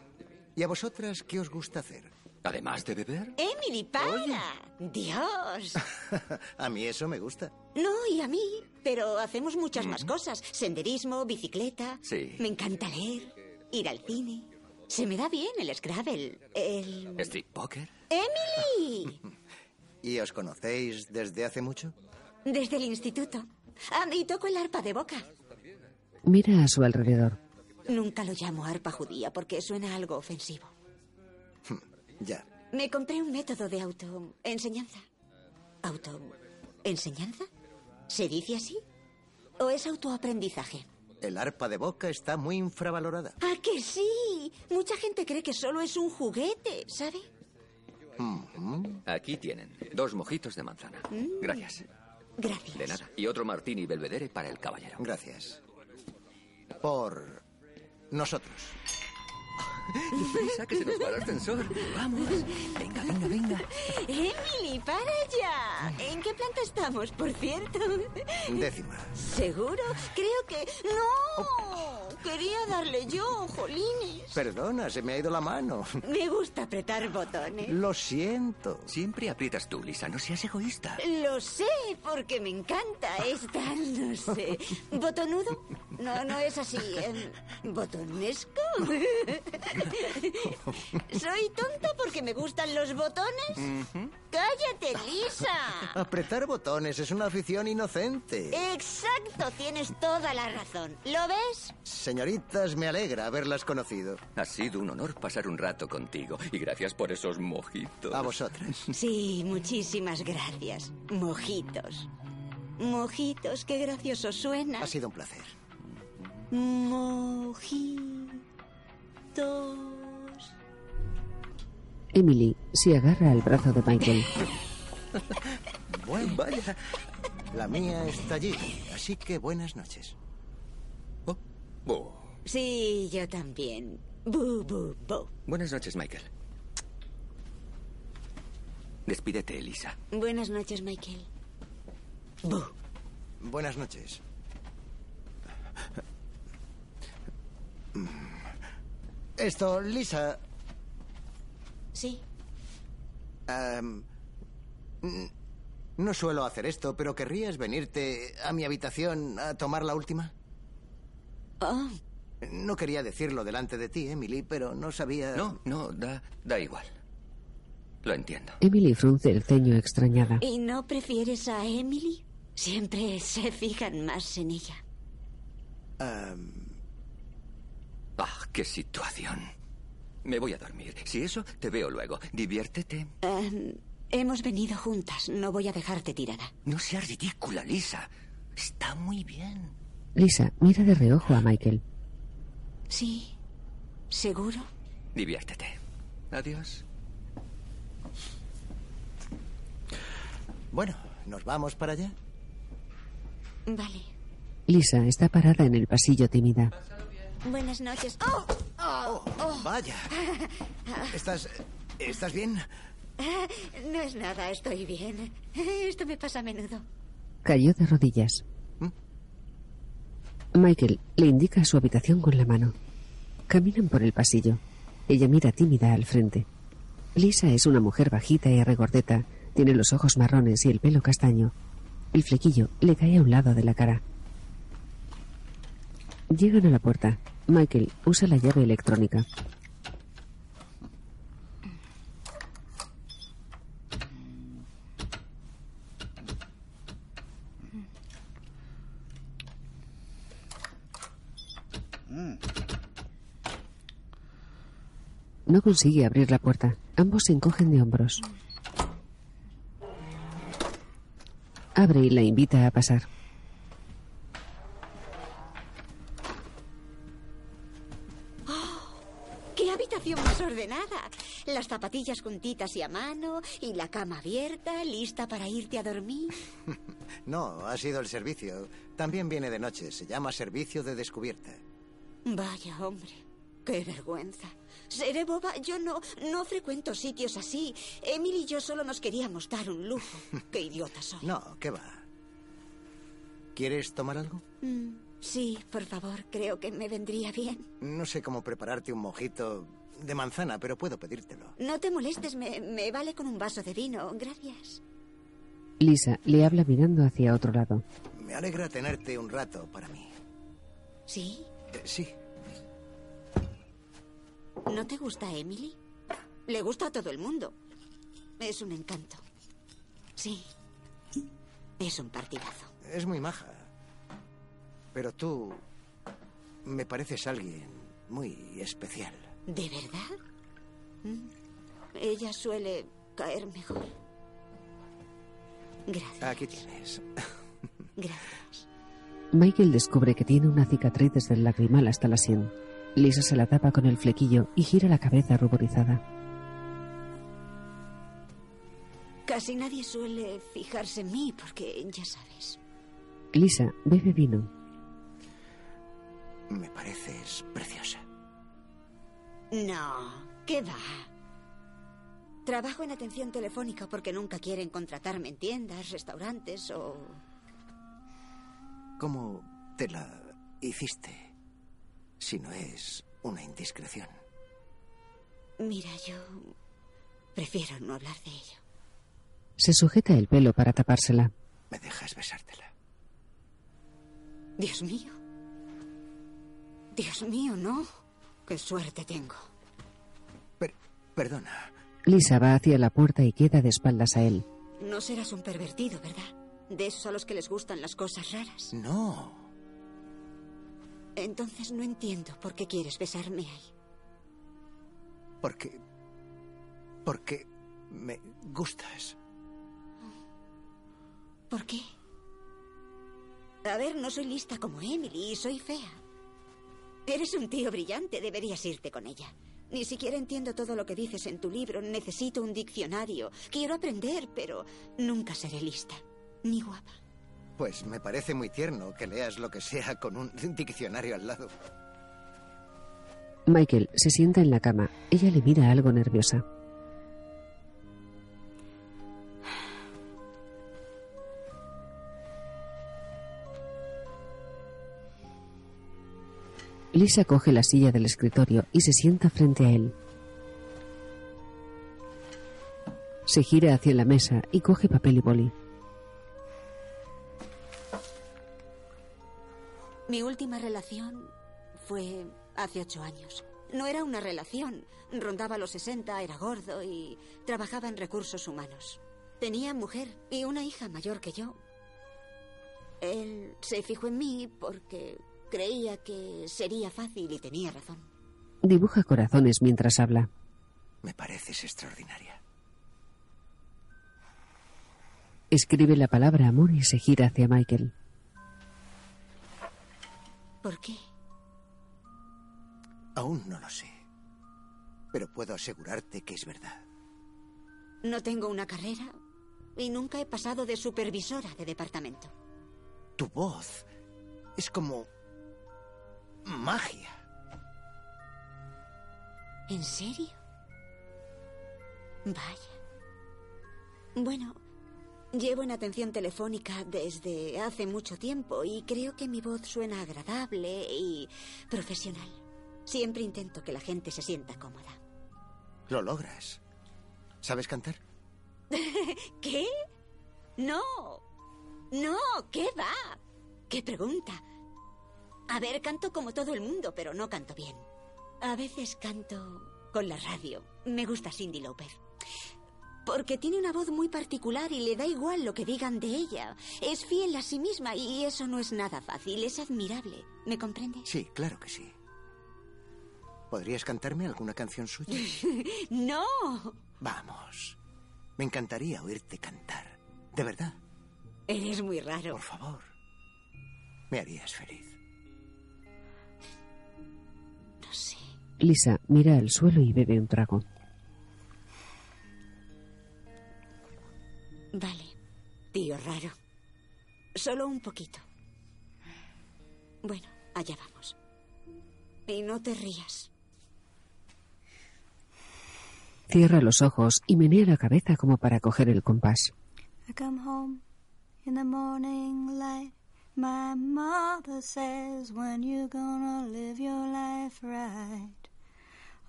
¿Y a vosotras qué os gusta hacer? Además de beber. Emily, para. Dios. a mí eso me gusta. No, y a mí. Pero hacemos muchas más cosas. Senderismo, bicicleta. Sí. Me encanta leer, ir al cine. Se me da bien el Scrabble. El... Street poker. ¡Emily! ¿Y os conocéis desde hace mucho? Desde el instituto. Ah, y toco el arpa de boca. Mira a su alrededor. Nunca lo llamo arpa judía porque suena algo ofensivo. Ya. Me compré un método de autoenseñanza. ¿Autoenseñanza? ¿Se dice así? ¿O es autoaprendizaje? El arpa de boca está muy infravalorada. ¡Ah, que sí! Mucha gente cree que solo es un juguete, ¿sabe? Ujú. Aquí tienen dos mojitos de manzana. Gracias. Gracias. De nada. Y otro martini belvedere para el caballero. Gracias. Por nosotros. Lisa, que se nos va el ascensor. Vamos. Venga, venga, venga. Emily, para ya. ¿En qué planta estamos, por cierto? Décima. ¿Seguro? Creo que... ¡No! Quería darle yo, jolines. Perdona, se me ha ido la mano. Me gusta apretar botones. Lo siento. Siempre aprietas tú, Lisa. No seas egoísta. Lo sé, porque me encanta. Es tan, no sé. ¿Botonudo? No, no es así. em, ¿Botonesco? ¿Soy tonta porque me gustan los botones? ¡Cállate, Lisa! Apretar botones es una afición inocente. Exacto, tienes toda la razón. ¿Lo ves? Señoritas, me alegra haberlas conocido. Ha sido un honor pasar un rato contigo. Y gracias por esos mojitos. A vosotras. Sí, muchísimas gracias. Mojitos. Mojitos, qué gracioso suena. Ha sido un placer. Mojitos. Emily se agarra al brazo de Michael. Bueno, Vaya. la mía está allí, así que buenas noches. Oh. Oh. Sí, yo también. Bu, bu, bu. Buenas noches, Michael. Despídete, Elisa. Buenas noches, Michael. Bu. Buenas noches. Esto, Lisa, Sí. No suelo hacer esto, pero ¿querrías venirte a mi habitación a tomar la última? Oh, No quería decirlo delante de ti, Emily, pero no sabía... No, no, da, da igual. Lo entiendo. Emily frunce el ceño extrañada. ¿y no prefieres a Emily? Siempre se fijan más en ella. Ah, qué situación. Me voy a dormir. Si eso, te veo luego. Diviértete. Em, hemos venido juntas. No voy a dejarte tirada. No seas ridícula, Lisa. Está muy bien. Lisa mira de reojo a Michael. Sí. ¿Seguro? Diviértete. Adiós. Bueno, ¿nos vamos para allá? Vale. Lisa está parada en el pasillo tímida. Buenas noches. ¡Oh! ¡Oh! oh. Vaya. ¿Estás. ¿Estás bien? No es nada, estoy bien. Esto me pasa a menudo. Cayó de rodillas. Michael le indica su habitación con la mano. Caminan por el pasillo. Ella mira tímida al frente. Lisa es una mujer bajita y regordeta. Tiene los ojos marrones y el pelo castaño. El flequillo le cae a un lado de la cara. Llegan a la puerta. Michael usa la llave electrónica. No consigue abrir la puerta. Ambos se encogen de hombros. Abre y la invita a pasar. Zapatillas juntitas y a mano, y la cama abierta, lista para irte a dormir. No, ha sido el servicio. También viene de noche. Se llama servicio de descubierta. Vaya, hombre. Qué vergüenza. Seré boba. Yo no, no frecuento sitios así. Emily y yo solo nos queríamos dar un lujo. Qué idiota soy. No, ¿qué va? ¿Quieres tomar algo? Mm, sí, por favor. Creo que me vendría bien. No sé cómo prepararte un mojito de manzana, pero puedo pedírtelo. No te molestes. Me, me vale con un vaso de vino. Gracias. Lisa le habla mirando hacia otro lado. Me alegra tenerte un rato para mí. ¿Sí? Eh, sí. ¿No te gusta Emily? Le gusta a todo el mundo. Es un encanto. Sí. Es un partidazo. Es muy maja. Pero tú me pareces alguien muy especial. ¿De verdad? Mm. Ella suele caer mejor. Gracias. Aquí tienes. Gracias. Michael descubre que tiene una cicatriz desde el lagrimal hasta la sien. Lisa se la tapa con el flequillo y gira la cabeza ruborizada. Casi nadie suele fijarse en mí porque ya sabes. Lisa bebe vino. Me pareces preciosa. No, ¿qué va? Trabajo en atención telefónica porque nunca quieren contratarme en tiendas, restaurantes o... ¿Cómo te la hiciste? Si no es una indiscreción. Mira, yo prefiero no hablar de ello. Se sujeta el pelo para tapársela. ¿Me dejas besártela? Dios mío. Dios mío, no. Qué suerte tengo. Per- perdona. Lisa va hacia la puerta y queda de espaldas a él. No serás un pervertido, ¿verdad? De esos a los que les gustan las cosas raras. No. Entonces no entiendo por qué quieres besarme ahí. Porque... Porque me gustas. ¿Por qué? A ver, no soy lista como Emily y soy fea. Eres un tío brillante, deberías irte con ella. Ni siquiera entiendo todo lo que dices en tu libro. Necesito un diccionario. Quiero aprender, pero nunca seré lista. Ni guapa. Pues me parece muy tierno que leas lo que sea con un diccionario al lado. Michael se sienta en la cama. Ella le mira algo nerviosa. Lisa coge la silla del escritorio y se sienta frente a él. Se gira hacia la mesa y coge papel y boli. Mi última relación fue hace ocho años. No era una relación. Rondaba los 60, era gordo y trabajaba en recursos humanos. Tenía mujer y una hija mayor que yo. Él se fijó en mí porque creía que sería fácil y tenía razón. Dibuja corazones mientras habla. Me pareces extraordinaria. Escribe la palabra amor y se gira hacia Michael. ¿Por qué? Aún no lo sé. Pero puedo asegurarte que es verdad. No tengo una carrera y nunca he pasado de supervisora de departamento. Tu voz es como magia. ¿En serio? Vaya. Bueno, llevo en atención telefónica desde hace mucho tiempo y creo que mi voz suena agradable y profesional. Siempre intento que la gente se sienta cómoda. Lo logras. ¿Sabes cantar? ¿Qué? No. No, ¿qué va? ¿Qué pregunta? A ver, canto como todo el mundo, pero no canto bien. A veces canto con la radio. Me gusta Cindy López. Porque tiene una voz muy particular y le da igual lo que digan de ella. Es fiel a sí misma y eso no es nada fácil, es admirable. ¿Me comprende? Sí, claro que sí. ¿Podrías cantarme alguna canción suya? no. Vamos. Me encantaría oírte cantar. De verdad. Eres muy raro. Por favor. Me harías feliz. Lisa mira al suelo y bebe un trago. Vale, tío raro. Solo un poquito. Bueno, allá vamos. Y no te rías. Cierra los ojos y menea la cabeza como para coger el compás. I come home in the morning light. My mother says, when you gonna live your life right?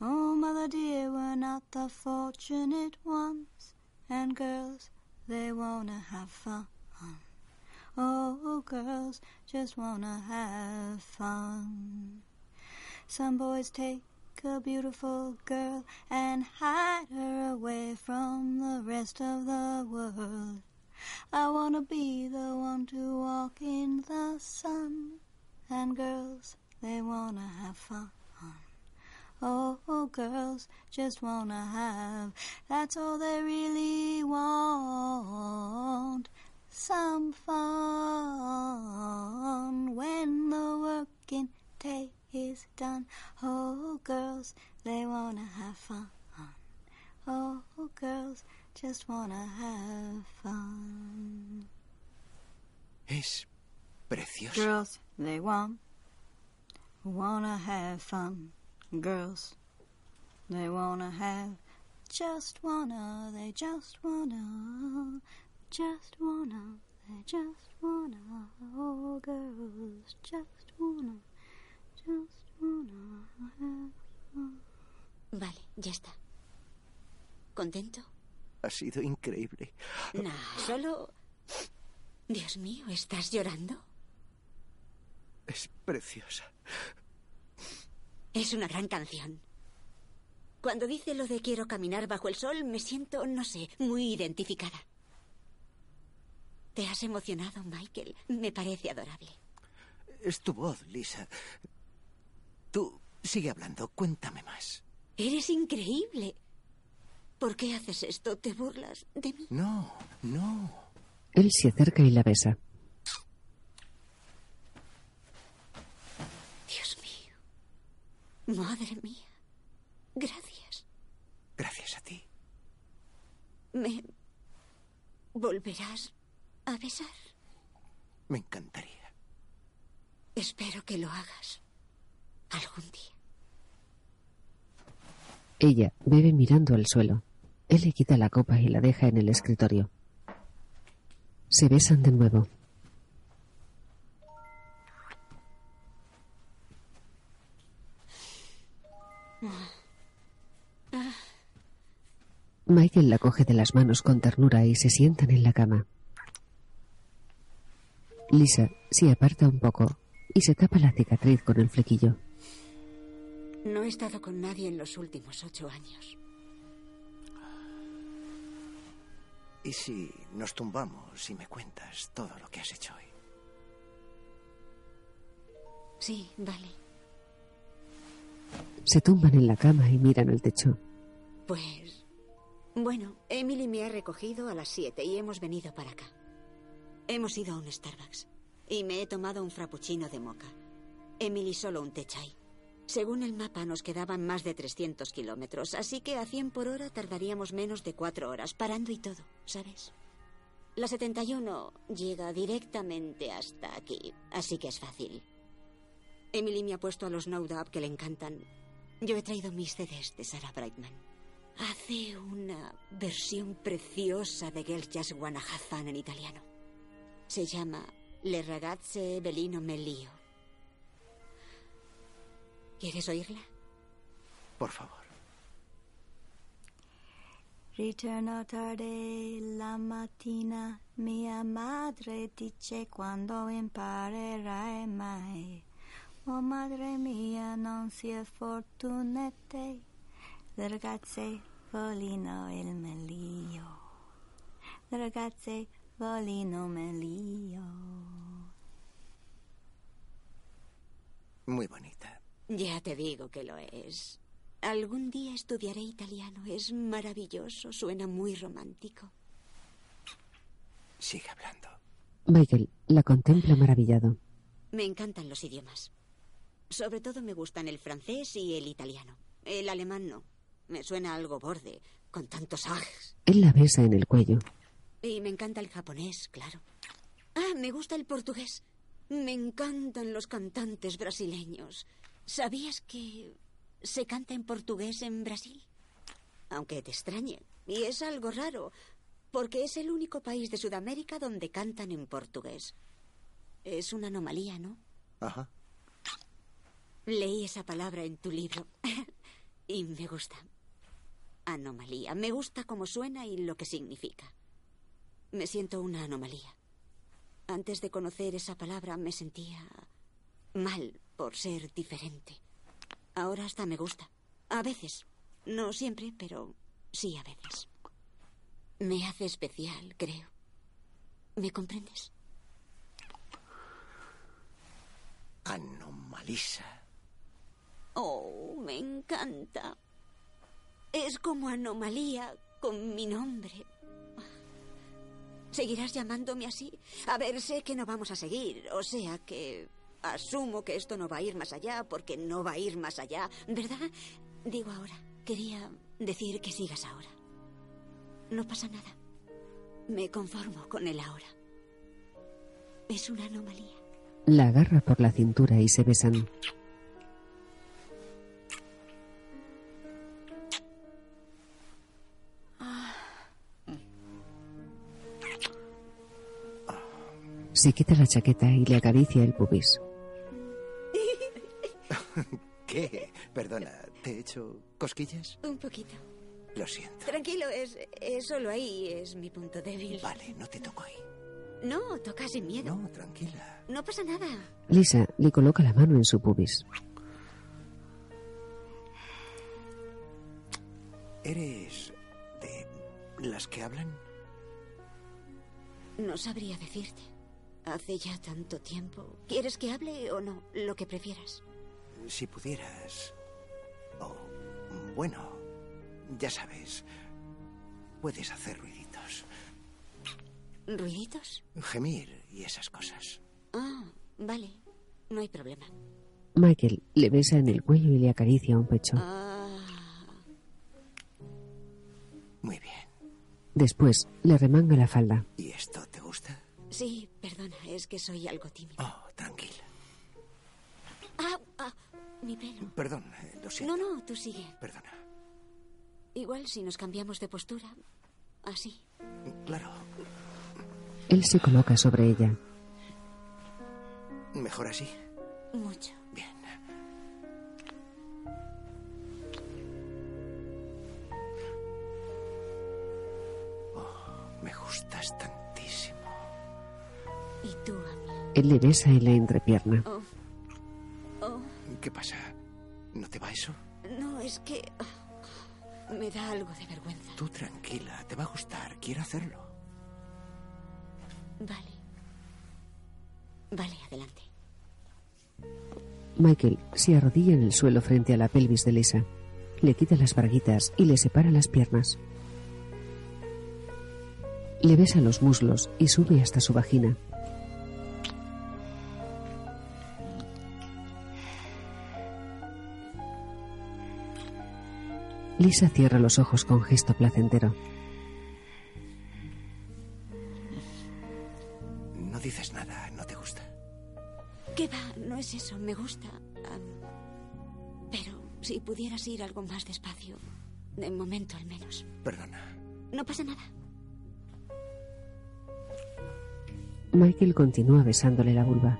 Oh, mother dear, we're not the fortunate ones. And girls, they wanna have fun. Oh, girls just wanna have fun. Some boys take a beautiful girl and hide her away from the rest of the world. I wanna be the one to walk in the sun. And girls, they wanna have fun. Oh, girls just wanna have, that's all they really want. Some fun when the working day is done. Oh, girls, they wanna have fun. Oh, girls just wanna have fun. Es precioso. Girls, they want, wanna have fun. Girls, they wanna have, just wanna, they just wanna, just wanna, they just wanna. Oh, girls, just wanna, just wanna have fun. Vale, ya está. ¿Contento? Ha sido increíble. Nah, solo... Dios mío, ¿estás llorando? Es preciosa. Es una gran canción. Cuando dice lo de quiero caminar bajo el sol, me siento, no sé, muy identificada. Te has emocionado, Michael. Me parece adorable. Es tu voz, Lisa. Tú sigue hablando. Cuéntame más. Eres increíble. ¿Por qué haces esto? ¿Te burlas de mí? No, no. Él se acerca y la besa. Dios mío. Madre mía. Gracias. Gracias a ti. ¿Me volverás a besar? Me encantaría. Espero que lo hagas algún día. Ella bebe mirando al suelo. Él le quita la copa y la deja en el escritorio. Se besan de nuevo. Michael la coge de las manos con ternura y se sientan en la cama. Lisa se aparta un poco y se tapa la cicatriz con el flequillo. No he estado con nadie en los últimos ocho años. ¿Y si nos tumbamos y me cuentas todo lo que has hecho hoy? Sí, vale. Se tumban en la cama y miran al techo. Pues... Bueno, Emily me ha recogido a las siete y hemos venido para acá. Hemos ido a un Starbucks y me he tomado un frappuccino de moca. Emily solo un techay. Según el mapa nos quedaban más de 300 kilómetros, así que a 100 por hora tardaríamos menos de cuatro horas, parando y todo, ¿sabes? La 71 llega directamente hasta aquí, así que es fácil. Emily me ha puesto a los No que le encantan. Yo he traído mis CDs de Sarah Brightman. Hace una versión preciosa de Girls Just Wanna en italiano. Se llama Le ragazze Belino Melio. ¿Quieres oírla? Por favor. Ritorno tardi la mattina, mia madre dice quando imparerai mai. Oh madre mia, non sia fortunate, le ragazze volino il meglio. Le ragazze volino meglio. Muy bonita. Ya te digo que lo es. Algún día estudiaré italiano. Es maravilloso. Suena muy romántico. Sigue hablando. Michael la contempla maravillado. Me encantan los idiomas. Sobre todo me gustan el francés y el italiano. El alemán no. Me suena algo borde, con tantos ags. Él la besa en el cuello. Y me encanta el japonés, claro. Ah, me gusta el portugués. Me encantan los cantantes brasileños. ¿Sabías que se canta en portugués en Brasil? Aunque te extrañe. Y es algo raro, porque es el único país de Sudamérica donde cantan en portugués. Es una anomalía, ¿no? Ajá. Leí esa palabra en tu libro y me gusta. Anomalía. Me gusta cómo suena y lo que significa. Me siento una anomalía. Antes de conocer esa palabra me sentía mal por ser diferente. Ahora hasta me gusta. A veces. No siempre, pero sí a veces. Me hace especial, creo. ¿Me comprendes? Anomalisa. Oh, me encanta. Es como anomalía con mi nombre. ¿Seguirás llamándome así? A ver, sé que no vamos a seguir, o sea que asumo que esto no va a ir más allá porque no va a ir más allá, ¿verdad? Digo ahora, quería decir que sigas ahora. No pasa nada. Me conformo con el ahora. Es una anomalía. La agarra por la cintura y se besan. Se quita la chaqueta y le acaricia el pubis. ¿Qué? Perdona, ¿te he hecho cosquillas? Un poquito. Lo siento. Tranquilo, es, es solo ahí, es mi punto débil. Vale, no te toco ahí. No, toca sin miedo. No, tranquila. No pasa nada. Lisa le coloca la mano en su pubis. ¿Eres de las que hablan? No sabría decirte. Hace ya tanto tiempo. ¿Quieres que hable o no? Lo que prefieras. Si pudieras... Oh, bueno, ya sabes. Puedes hacer ruiditos. ¿Ruiditos? Gemir y esas cosas. Ah, vale. No hay problema. Michael le besa en el cuello y le acaricia un pecho. Ah, Muy bien. Después le remanga la falda. ¿Y esto te gusta? sí, perdona, es que soy algo tímida. Oh, tranquila. Ah, ah, mi pelo. Perdón, eh, lo siento. No, no, tú sigue. Perdona. Igual si nos cambiamos de postura. Así. Claro, Él se coloca sobre ella. mejor así. Mucho. Bien. Oh, me gustas tantísimo. Y tú a mí. Él le besa en la entrepierna. Oh. ¿Qué pasa? ¿No te va eso? no, es que... Me da algo de vergüenza. Tú tranquila, te va a gustar. Quiero hacerlo. Vale. Vale, adelante. Michael se arrodilla en el suelo frente a la pelvis de Lisa. Le quita las braguitas y le separa las piernas. Le besa los muslos y sube hasta su vagina. Lisa cierra los ojos con gesto placentero. No dices nada, no te gusta. ¿Qué va? No es eso, me gusta. Pero si pudieras ir algo más despacio, de momento al menos. Perdona. No pasa nada. Michael continúa besándole la vulva.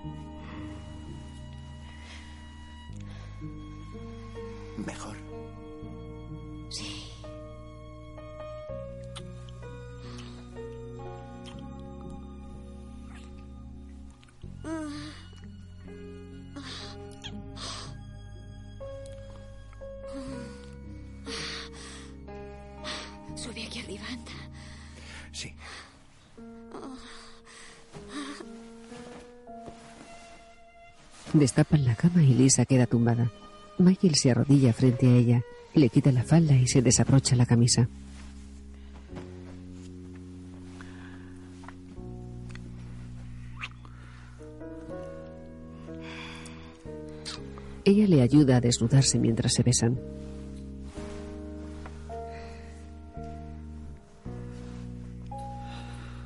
Lisa queda tumbada. Michael se arrodilla frente a ella, le quita la falda y se desabrocha la camisa. Ella le ayuda a desnudarse mientras se besan.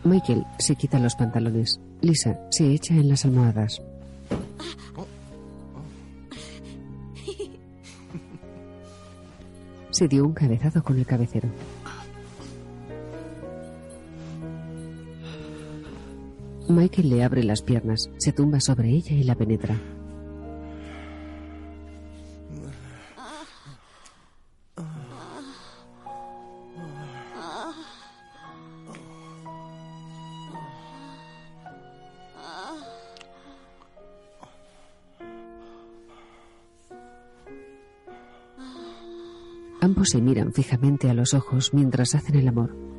Michael se quita los pantalones. Lisa se echa en las almohadas. Dio un cabezazo con el cabecero. Michael le abre las piernas, se tumba sobre ella y la penetra. Se miran fijamente a los ojos mientras hacen el amor.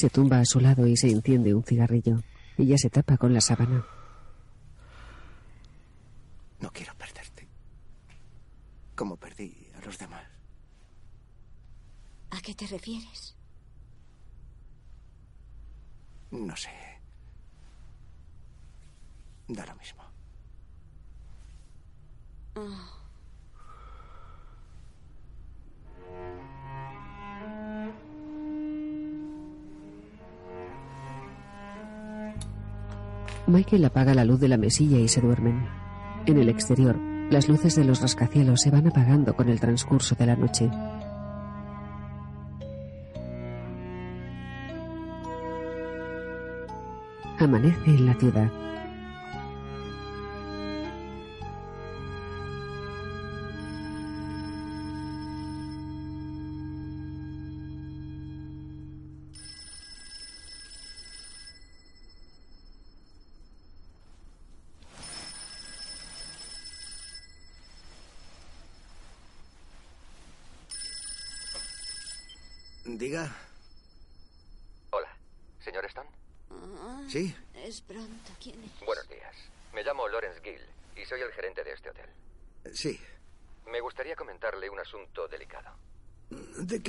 Se tumba a su lado y se enciende un cigarrillo. Ella se tapa con la sábana. Michael apaga la luz de la mesilla y se duermen. En el exterior, las luces de los rascacielos se van apagando con el transcurso de la noche. Amanece en la ciudad.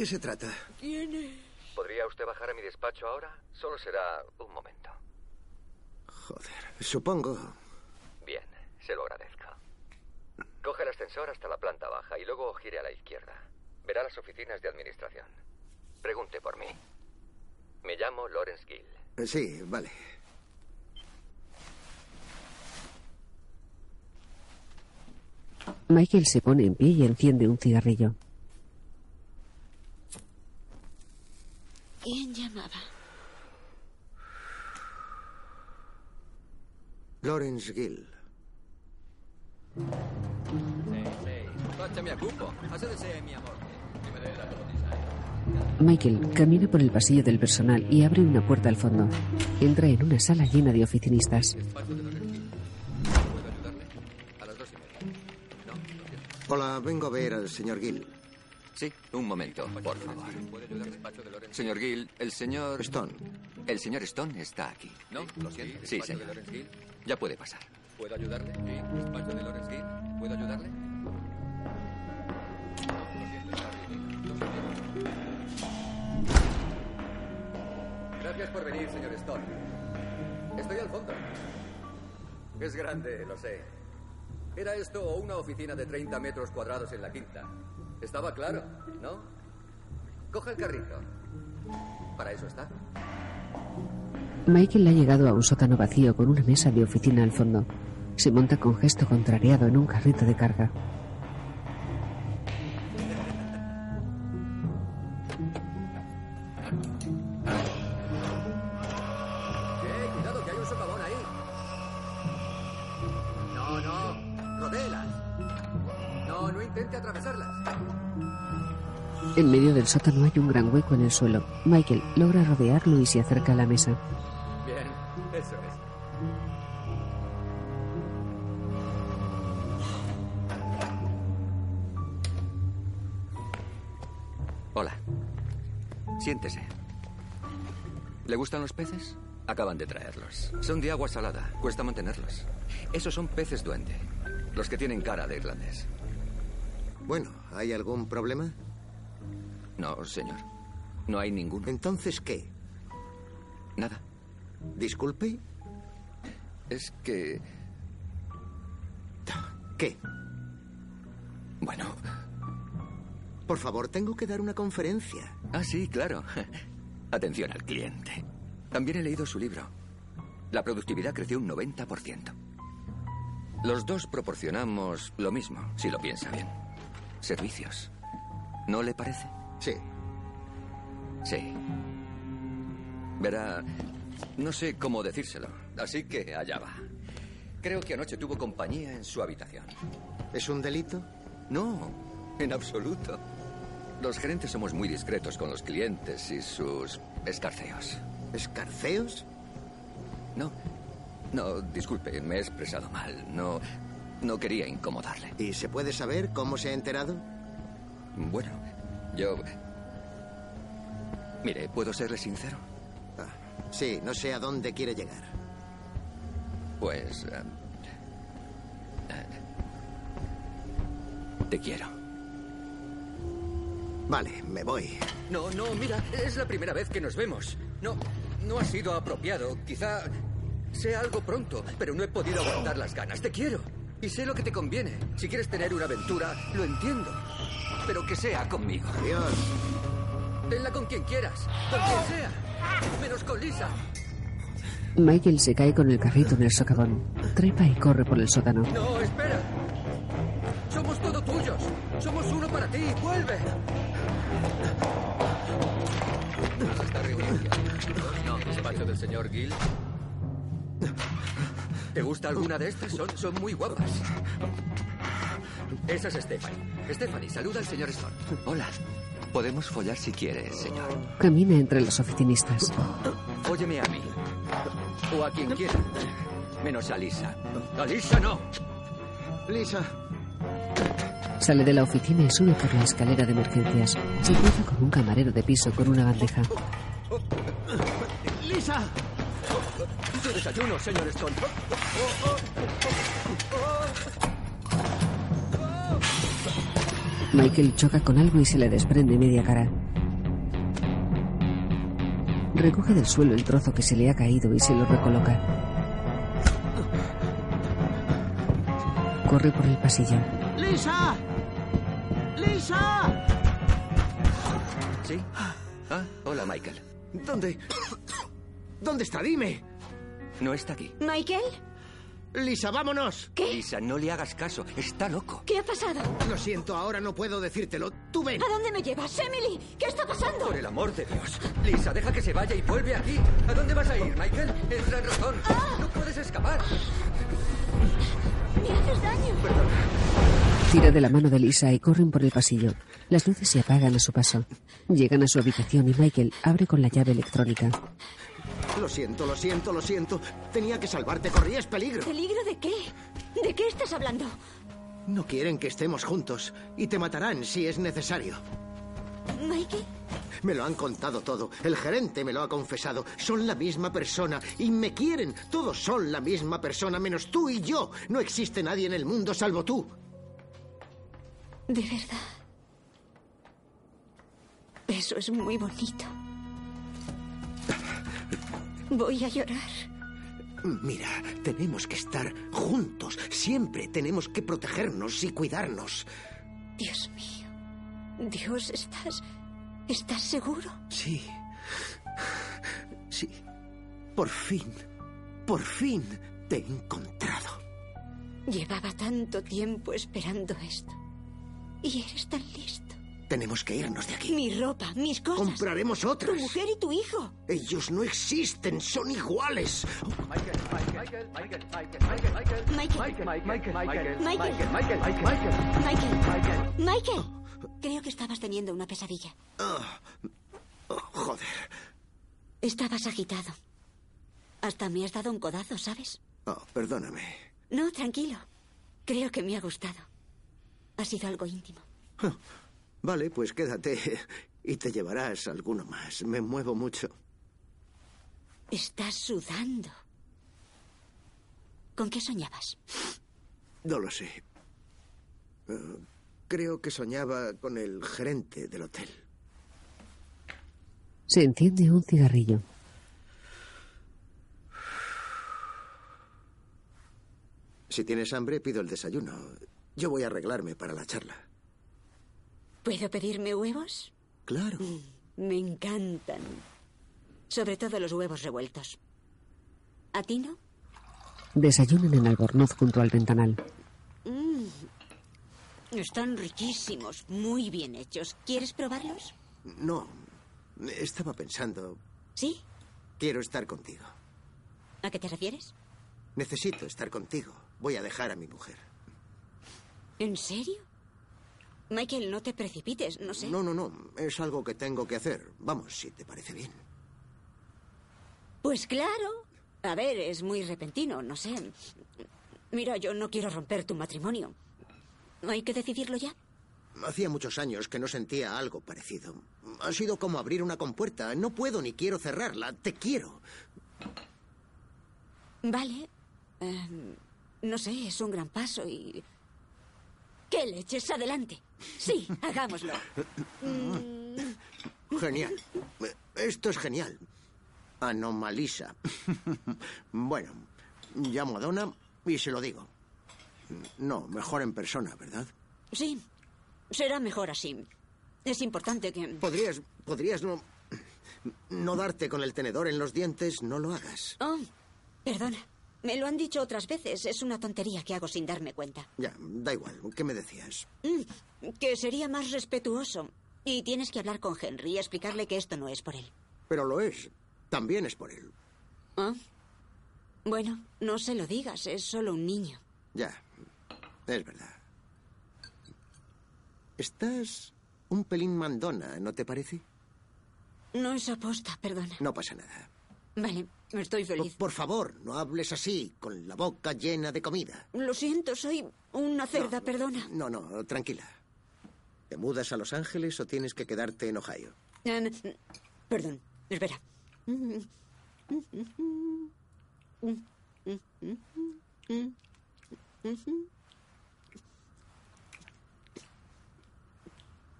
Qué se trata? ¿Quién es? ¿Podría usted bajar a mi despacho ahora? Solo será un momento. Joder. Supongo. Bien, se lo agradezco. Coge el ascensor hasta la planta baja y luego gire a la izquierda. Verá las oficinas de administración. Pregunte por mí. Me llamo Lawrence Gill. Sí, vale. Michael se pone en pie y enciende un cigarrillo. ¿Quién llamaba? Lawrence Gill. Michael camina por el pasillo del personal y abre una puerta al fondo. Entra en una sala llena de oficinistas. Hola, vengo a ver al señor Gill. Sí, un momento, por favor. Señor Gill, el señor... Stone. El señor Stone está aquí. ¿No? ¿Lo siento? Sí, ¿Despacho de señor. Ya puede pasar. ¿Puedo ayudarle? Sí, despacho de Lawrence Hill. ¿Puedo ayudarle? Gracias por venir, señor Stone. Estoy al fondo. Es grande, lo sé. Era esto o una oficina de 30 metros cuadrados en la quinta. Estaba claro, ¿no? Coja el carrito. Para eso está. Michael ha llegado a un sótano vacío con una mesa de oficina al fondo. Se monta con gesto contrariado en un carrito de carga. Del sótano hay un gran hueco en el suelo. Michael logra rodearlo y se acerca a la mesa. Bien, eso es. Hola. Siéntese. ¿Le gustan los peces? Acaban de traerlos. Son de agua salada. Cuesta mantenerlos. Esos son peces duende. Los que tienen cara de irlandés. Bueno, ¿hay algún problema? No, señor. No hay ninguno. Entonces, ¿qué? Nada. Disculpe. Es que... ¿Qué? Bueno. Por favor, tengo que dar una conferencia. Ah, sí, claro. Atención al cliente. También he leído su libro. La productividad creció un 90%. Los dos proporcionamos lo mismo, si lo piensa bien. Servicios. ¿No le parece? Sí. Sí. Verá, no sé cómo decírselo, así que allá va. Creo que anoche tuvo compañía en su habitación. ¿Es un delito? No, en absoluto. Los gerentes somos muy discretos con los clientes y sus escarceos. ¿Escarceos? No, no, disculpe, me he expresado mal. No, no quería incomodarle. ¿Y se puede saber cómo se ha enterado? Bueno, yo... Mire, ¿puedo serle sincero? Ah, sí, no sé a dónde quiere llegar. Pues... eh, eh, te quiero. Vale, me voy. No, no, mira, es la primera vez que nos vemos. No, no ha sido apropiado. Quizá sea algo pronto, pero no he podido aguantar las ganas. Te quiero. Y sé lo que te conviene. Si quieres tener una aventura, lo entiendo. Pero que sea conmigo. Adiós. Tenla con quien quieras. Con quien sea. Menos con Lisa. Michael se cae con el carrito en el socavón. Trepa y corre por el sótano. No, espera. Somos todo tuyos. Somos uno para ti. Vuelve. ¿Se está riendo? No, despacho del señor Gill. ¿Te gusta alguna de estas? Son, son muy guapas. Esa es Stephanie. Stephanie, saluda al señor Stone. Hola. Podemos follar si quieres, señor. Camina entre los oficinistas. Óyeme a mí. O a quien quiera. Menos a Lisa. A Lisa no. Lisa. Sale de la oficina y sube por la escalera de emergencias. Se cruza con un camarero de piso con una bandeja. ¡Lisa! Su desayuno, señor Stone. Michael choca con algo y se le desprende media cara. Recoge del suelo el trozo que se le ha caído y se lo recoloca. Corre por el pasillo. ¡Lisa! ¡Lisa! ¿Sí? Ah, hola, Michael. ¿Dónde? ¿Dónde está? Dime. No está aquí. ¿Michael? Lisa, vámonos. ¿Qué? Lisa, no le hagas caso. Está loco. ¿Qué ha pasado? Lo siento, ahora no puedo decírtelo. Tú ven. ¿A dónde me llevas? Emily, ¿qué está pasando? Por el amor de Dios. Lisa, deja que se vaya y vuelve aquí. ¿A dónde vas a ir, Michael? Entra en razón. No puedes escapar. Me haces daño. Tira de la mano de Lisa y corren por el pasillo. Las luces se apagan a su paso. Llegan a su habitación y Michael abre con la llave electrónica. Lo siento, lo siento, lo siento. Tenía que salvarte, corrías peligro. ¿Peligro de qué? ¿De qué estás hablando? No quieren que estemos juntos y te matarán si es necesario. Mikey, Me lo han contado todo. El gerente me lo ha confesado. Son la misma persona y me quieren. Todos son la misma persona, menos tú y yo. No existe nadie en el mundo salvo tú. de verdad. Eso es muy bonito. Voy a llorar. Mira, tenemos que estar juntos. Siempre tenemos que protegernos y cuidarnos. Dios mío. Dios, ¿estás. ¿Estás seguro? Sí. Sí. Por fin. Por fin te he encontrado. Llevaba tanto tiempo esperando esto. Y eres tan listo. Tenemos que irnos de aquí. Mi ropa, mis cosas. Compraremos Tu otras. mujer y tu hijo. Ellos no existen, son iguales. Michael, Michael, Michael, Michael, Michael, Michael. Michael, Michael, Michael, Michael. Michael, Michael, Michael. Michael. Creo que estabas teniendo una pesadilla. Ah, oh, joder. Estabas agitado. Hasta me has dado un codazo, ¿sabes? Oh, perdóname. No, tranquilo. Creo que me ha gustado. Ha sido algo íntimo. Vale, pues quédate y te llevarás alguno más. Me muevo mucho. Estás sudando. ¿Con qué soñabas? No lo sé. Eh, creo que soñaba con el gerente del hotel. Se enciende un cigarrillo. Si tienes hambre, pido el desayuno. Yo voy a arreglarme para la charla. ¿Puedo pedirme huevos? Claro. Me encantan. Sobre todo los huevos revueltos. ¿A ti no? Desayunan en Albornoz junto al ventanal. Mm. Están riquísimos, muy bien hechos. ¿Quieres probarlos? No. Estaba pensando. ¿Sí? Quiero estar contigo. ¿A qué te refieres? Necesito estar contigo. Voy a dejar a mi mujer. ¿En serio? Michael, no te precipites, no sé. No, no, no. Es algo que tengo que hacer. Vamos, si te parece bien. Pues claro. A ver, es muy repentino, no sé. Mira, yo no quiero romper tu matrimonio. ¿Hay que decidirlo ya? Hacía muchos años que no sentía algo parecido. Ha sido como abrir una compuerta. No puedo ni quiero cerrarla. Te quiero. Vale. Em, no sé, es un gran paso y... ¿Qué leches? Adelante. Sí, hagámoslo. Mm, Genial. Esto es genial. Anomalisa. Bueno, llamo a Donna y se lo digo. No, mejor en persona, ¿verdad? sí, será mejor así. Es importante que... Podrías, podrías no, no darte con el tenedor en los dientes. No lo hagas. Oh, perdona. Me lo han dicho otras veces. Es una tontería que hago sin darme cuenta. Ya, da igual. ¿Qué me decías? Mm, que sería más respetuoso. Y tienes que hablar con Henry y explicarle que esto no es por él. Pero lo es. También es por él. ¿Ah? Bueno, no se lo digas. Es solo un niño. Ya, es verdad. Estás un pelín mandona, ¿no te parece? No es aposta, perdona. No pasa nada. Vale, estoy feliz. Por favor, no hables así, con la boca llena de comida. Lo siento, soy una cerda, perdona. No, no, tranquila. ¿Te mudas a Los Ángeles o tienes que quedarte en Ohio? Em, perdón, espera.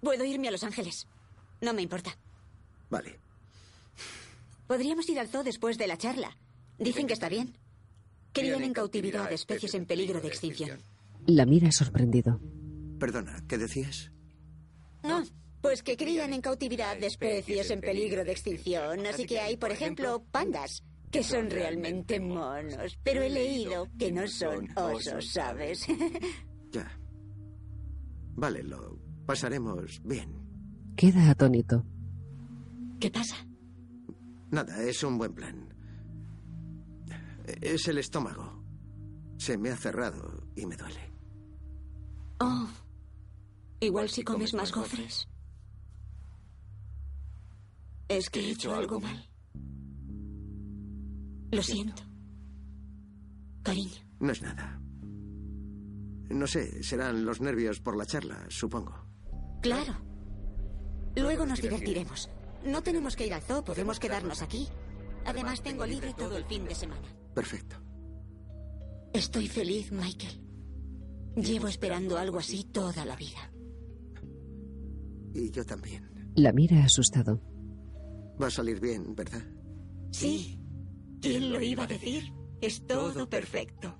Puedo irme a Los Ángeles. No me importa. Vale. Podríamos ir al zoo después de la charla. Dicen que está bien. Crían en cautividad especies en peligro de extinción. La mira sorprendido. Perdona, ¿qué decías? No, pues que crían en cautividad de especies en peligro de extinción. Así que hay, por ejemplo, pandas, que son realmente monos. Pero he leído que no son osos, ¿sabes? Ya. Vale, lo pasaremos bien. Queda atónito. ¿Qué pasa? Nada, es un buen plan. Es el estómago. Se me ha cerrado y me duele. Oh, igual si comes más gofres. Es que he hecho algo mal. Lo siento. Cariño. No es nada. No sé, serán los nervios por la charla, supongo. Claro. Luego nos divertiremos. No tenemos que ir al zoo, podemos quedarnos aquí. Además, tengo libre todo el fin de semana. Perfecto. Estoy feliz, Michael. Llevo esperando algo así toda la vida. Y yo también. La mira asustado. Va a salir bien, ¿verdad? Sí. ¿Quién lo iba a decir? Es todo perfecto.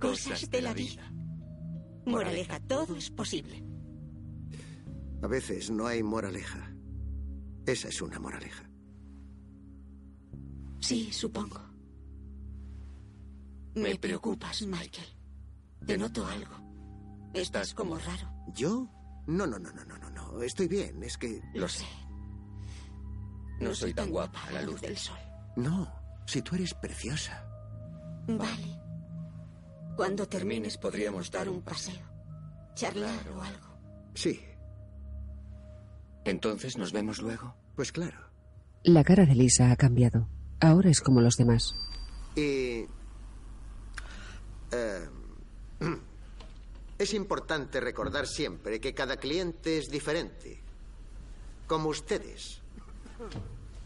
Cosas de la vida. Moraleja, todo es posible. A veces no hay moraleja. Esa es una moraleja. Sí, supongo. Me preocupas, Michael. Te noto algo. Estás como raro. ¿Yo? No, no, no, no, no, no, no. Estoy bien, es que... Lo sé. No soy tan guapa a la luz del sol. No, si tú eres preciosa. Vale. Cuando termines podríamos dar un paseo. Charlar o algo. Sí, Entonces nos vemos luego. pues claro. La cara de Lisa ha cambiado. Ahora es como los demás. Y... eh, es importante recordar siempre que cada cliente es diferente. Como ustedes.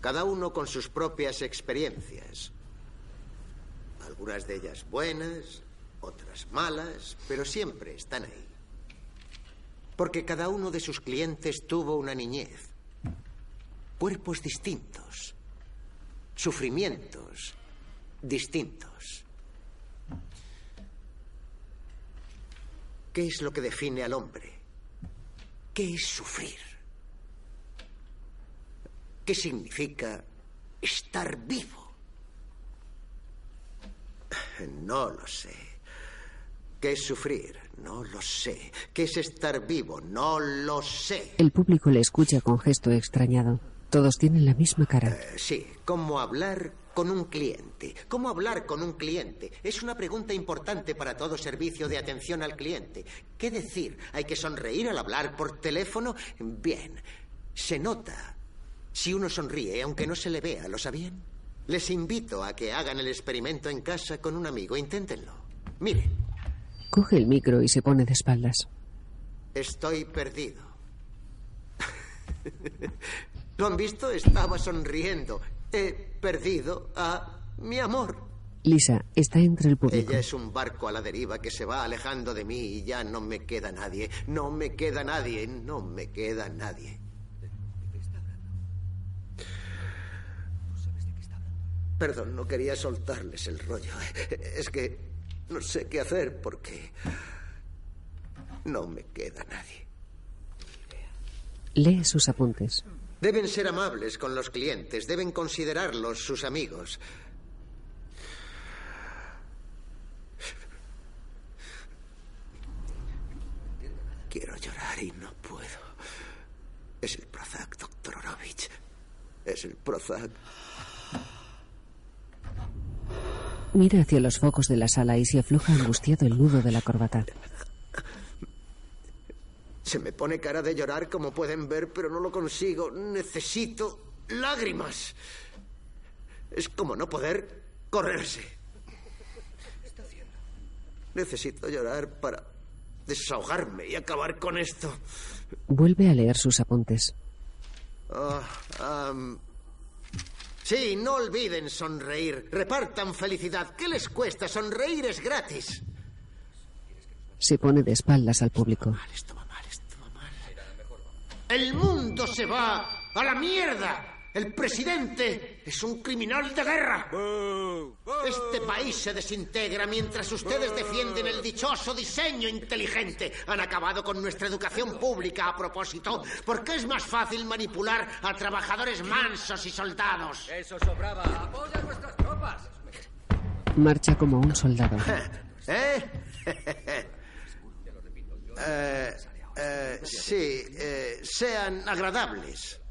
Cada uno con sus propias experiencias. Algunas de ellas buenas, otras malas, pero siempre están ahí. Porque cada uno de sus clientes tuvo una niñez. Cuerpos distintos. Sufrimientos distintos. ¿Qué es lo que define al hombre? ¿Qué es sufrir? ¿Qué significa estar vivo? No lo sé. ¿Qué es sufrir? No lo sé. ¿Qué es estar vivo? No lo sé. El público le escucha con gesto extrañado. Todos tienen la misma cara. Eh, sí, ¿cómo hablar con un cliente? ¿Cómo hablar con un cliente? Es una pregunta importante para todo servicio de atención al cliente. ¿Qué decir? ¿Hay que sonreír al hablar por teléfono? Bien, se nota si uno sonríe, aunque no se le vea, ¿lo sabían? Les invito a que hagan el experimento en casa con un amigo. Inténtenlo. Miren, Coge el micro y se pone de espaldas. estoy perdido. ¿Lo han visto? Estaba sonriendo. He perdido a mi amor. Lisa está entre el público. Ella es un barco a la deriva que se va alejando de mí y ya no me queda nadie. No me queda nadie. No me queda nadie. Perdón, no quería soltarles el rollo. Es que no sé qué hacer porque no me queda nadie. Lee sus apuntes. Deben ser amables con los clientes, deben considerarlos sus amigos. Quiero llorar y no puedo. Es el Prozac, doctor Orovich. Es el Prozac. Mira hacia los focos de la sala y se afloja angustiado el nudo de la corbata. Se me pone cara de llorar, como pueden ver, pero no lo consigo. Necesito lágrimas. Es como no poder correrse. Necesito llorar para desahogarme y acabar con esto. Vuelve a leer sus apuntes. Ah, am, sí, no olviden sonreír. Repartan felicidad. ¿Qué les cuesta? Sonreír es gratis. Se pone de espaldas al público. El mundo se va a la mierda. El presidente es un criminal de guerra. Este país se desintegra mientras ustedes defienden el dichoso diseño inteligente. Han acabado con nuestra educación pública a propósito, porque es más fácil manipular a trabajadores mansos y soldados. Eso sobraba. Apoya a nuestras tropas. Marcha como un soldado. ¿Eh? Eh, eh, sí, eh, sean agradables.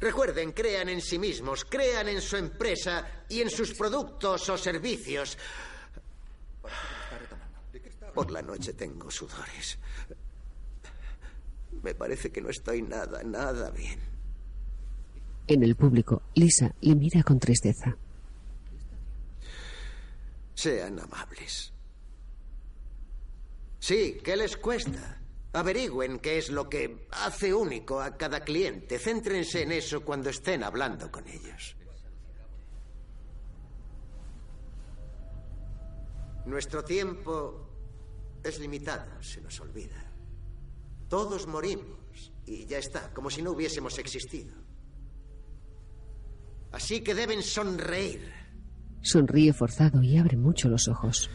Recuerden, crean en sí mismos, crean en su empresa y en sus productos o servicios. Por la noche tengo sudores. Me parece que no estoy nada, nada bien. En el público, Lisa le mira con tristeza. Sean amables. Sí, ¿qué les cuesta? Averigüen qué es lo que hace único a cada cliente. Céntrense en eso cuando estén hablando con ellos. Nuestro tiempo es limitado, se nos olvida. Todos morimos y ya está, como si no hubiésemos existido. Así que deben sonreír. Sonríe forzado y abre mucho los ojos.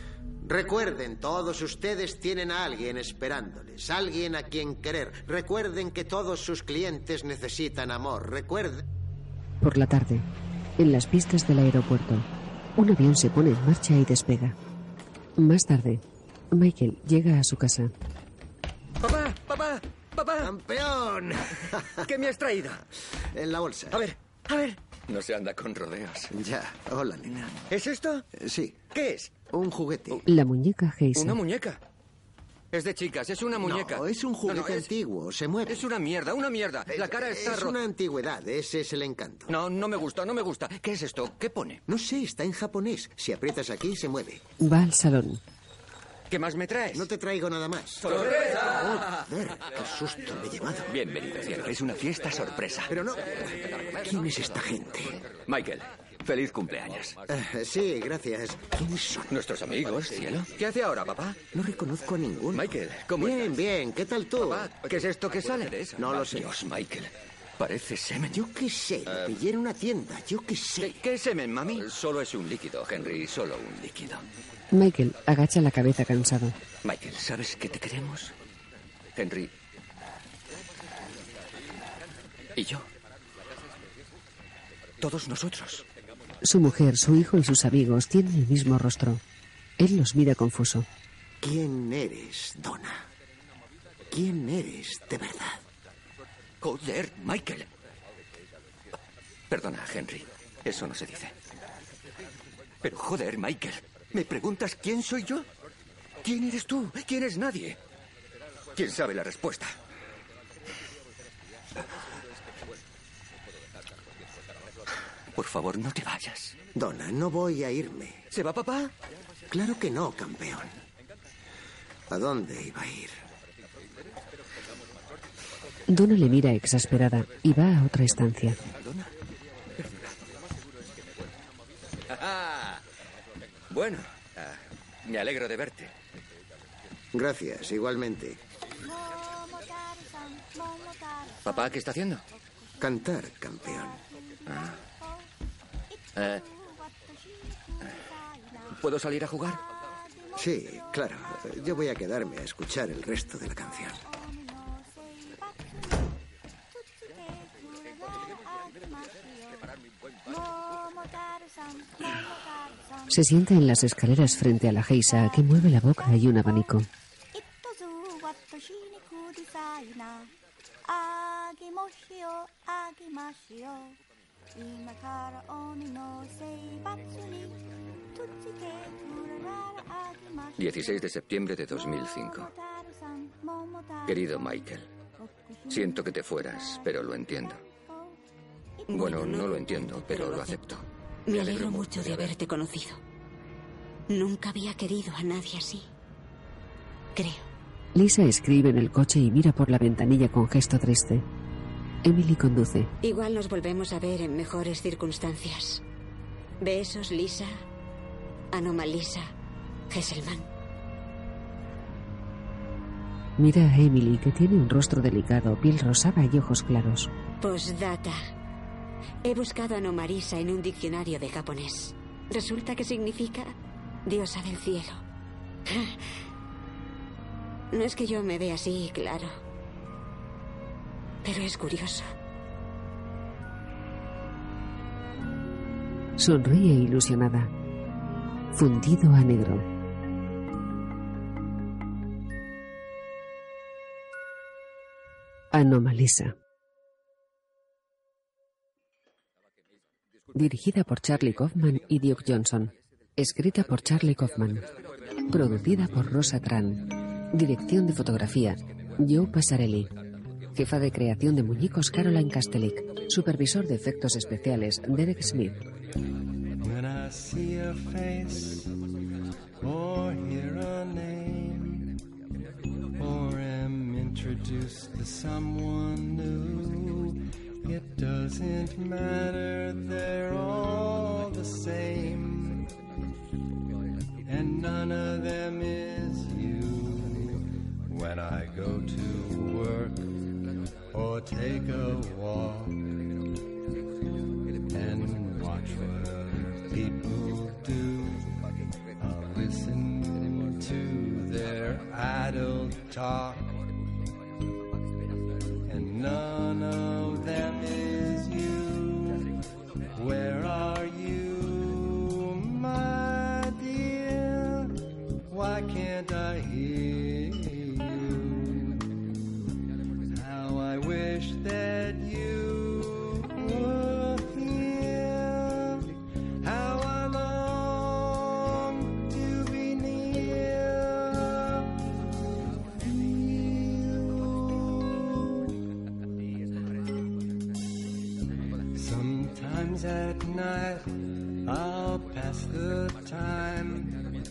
Recuerden, todos ustedes tienen a alguien esperándoles, alguien a quien querer. Recuerden que todos sus clientes necesitan amor. Recuerden. Por la tarde, en las pistas del aeropuerto, un avión se pone en marcha y despega. Más tarde, Michael llega a su casa. Papá, papá, papá. ¡Campeón! ¿Qué me has traído? En la bolsa. A ver, a ver. No se anda con rodeos. Ya. Hola, nena. ¿Es esto? Eh, Sí. ¿Qué es? Un juguete. La muñeca Geisa. Una muñeca. Es de chicas, es una muñeca. No, es un juguete No, no, es- antiguo. Se mueve. Es una mierda, una mierda. La cara está Es rota. una antigüedad. Ese es el encanto. No, no me gusta, no me gusta. ¿Qué es esto? ¿Qué pone? No sé, está en japonés. Si aprietas aquí, se mueve. Va al salón. ¿Qué más me traes? No te traigo nada más. ¡Sorpresa! Joder, qué susto me he llevado. Bienvenido, cielo. Es una fiesta sorpresa. Pero no. ¿Quién es esta gente? Michael, feliz cumpleaños. Eh, sí, gracias. ¿Quiénes son? Nuestros amigos, cielo. ¿Qué hace ahora, papá? No reconozco a ninguno. Michael, ¿cómo Bien, estás? bien. ¿Qué tal tú? Papá, ¿qué es esto que sale? No lo sé. Dios, Michael. Parece semen. Yo qué sé. Lo pillé en una tienda. Yo qué sé. ¿Qué, qué es semen, mami? Solo es un líquido, Henry. Solo un líquido. Michael agacha la cabeza cansado. Michael, ¿sabes que te queremos? Henry. Y yo. Todos nosotros. Su mujer, su hijo y sus amigos tienen el mismo rostro. Él los mira confuso. ¿Quién eres, Donna? ¿Quién eres de verdad? Joder, Michael. Perdona, Henry. Eso no se dice. Pero joder, Michael. ¿Me preguntas quién soy yo? ¿Quién eres tú? ¿Quién es nadie? ¿Quién sabe la respuesta? Por favor, no te vayas. Donna, no voy a irme. ¿Se va papá? Claro que no, campeón. ¿A dónde iba a ir? Donna le mira exasperada y va a otra estancia. Ah, bueno, ah, me alegro de verte. Gracias, igualmente. Papá, ¿qué está haciendo? Cantar, campeón. Eh, ¿Puedo salir a jugar? Sí, claro. Yo voy a quedarme a escuchar el resto de la canción. Se sienta en las escaleras frente a la geisa que mueve la boca y un abanico. ...16 de septiembre de 2005... ...querido Michael... ...siento que te fueras, pero lo entiendo... ...bueno, no lo entiendo, pero lo acepto... Me alegro mucho de haberte conocido. Nunca había querido a nadie así. Creo. Lisa escribe en el coche y mira por la ventanilla con gesto triste. Emily conduce. Igual nos volvemos a ver en mejores circunstancias. Besos, Lisa. Anomalisa. Hesselman. Mira a Emily, que tiene un rostro delicado, piel rosada y ojos claros. Postdata. He buscado Anomalisa en un diccionario de japonés. Resulta que significa diosa del cielo. No es que yo me vea así, claro. Pero es curioso. Sonríe ilusionada. Fundido a negro. Anomalisa. Dirigida por Charlie Kaufman y Duke Johnson. Escrita por Charlie Kaufman. Producida por Rosa Tran. Dirección de fotografía. Joe Pasarelli. Jefa de creación de muñecos Caroline Castelik. Supervisor de efectos especiales Derek Smith. When I see a face or hear a name, introduce to someone new. It doesn't matter, they're all the same. And none of them is you. When I go to work or take a walk and watch what people do, I'll listen to their idle talk. And none of at night I'll pass the time.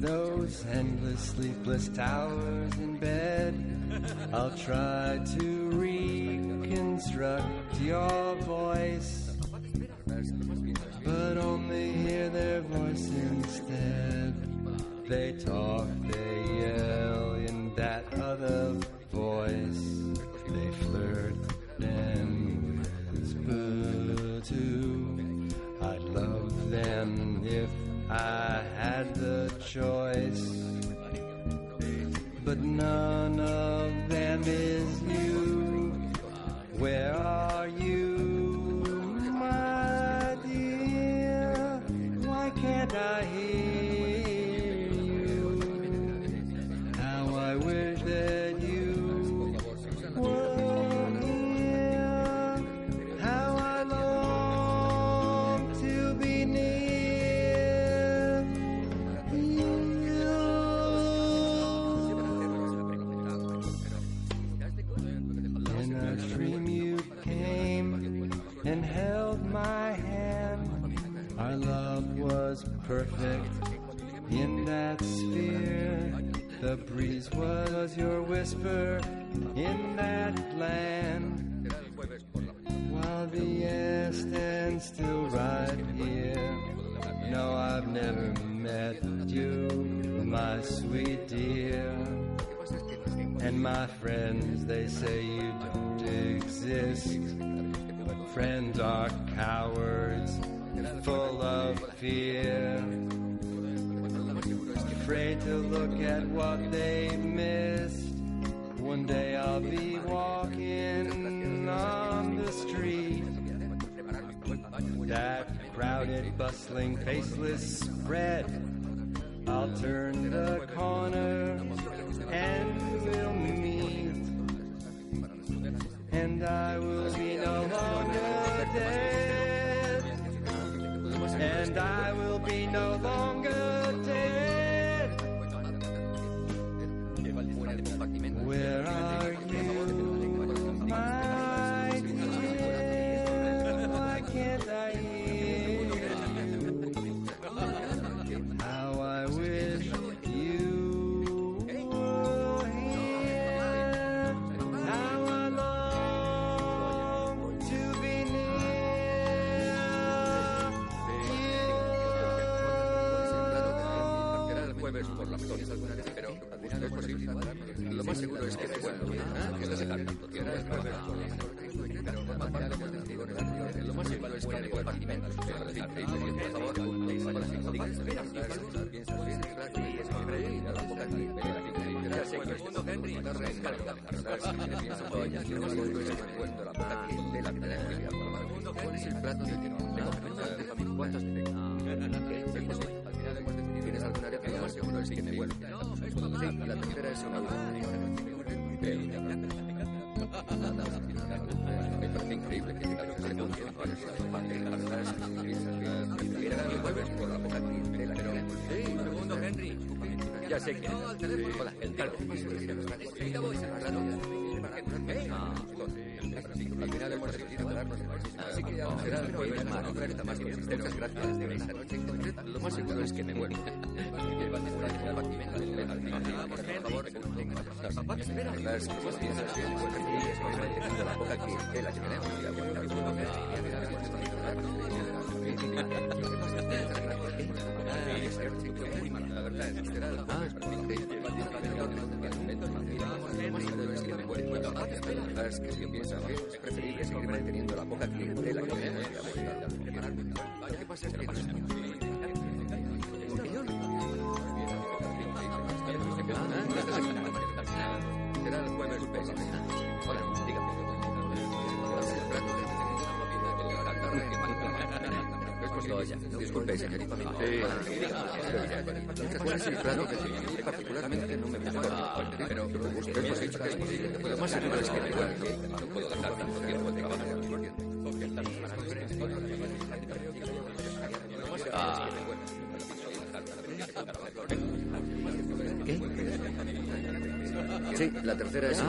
Those endless sleepless hours in bed. I'll try to reconstruct your voice, but only hear their voice instead. They talk, pero es posible. Lo más seguro es que. Ah, estás en tanto. Lo más seguro es que te vuelva. Por favor, ya sé que segundo Henry. ¿Cuál es el plato se queda con la gente. Así que el. Muchas gracias. Lo más seguro es que me. Por favor, espera. La que La tercera es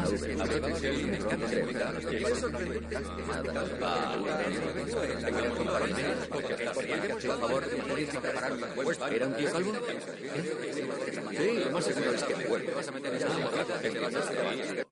¿Era un tío calvo? Sí, lo más seguro es que me.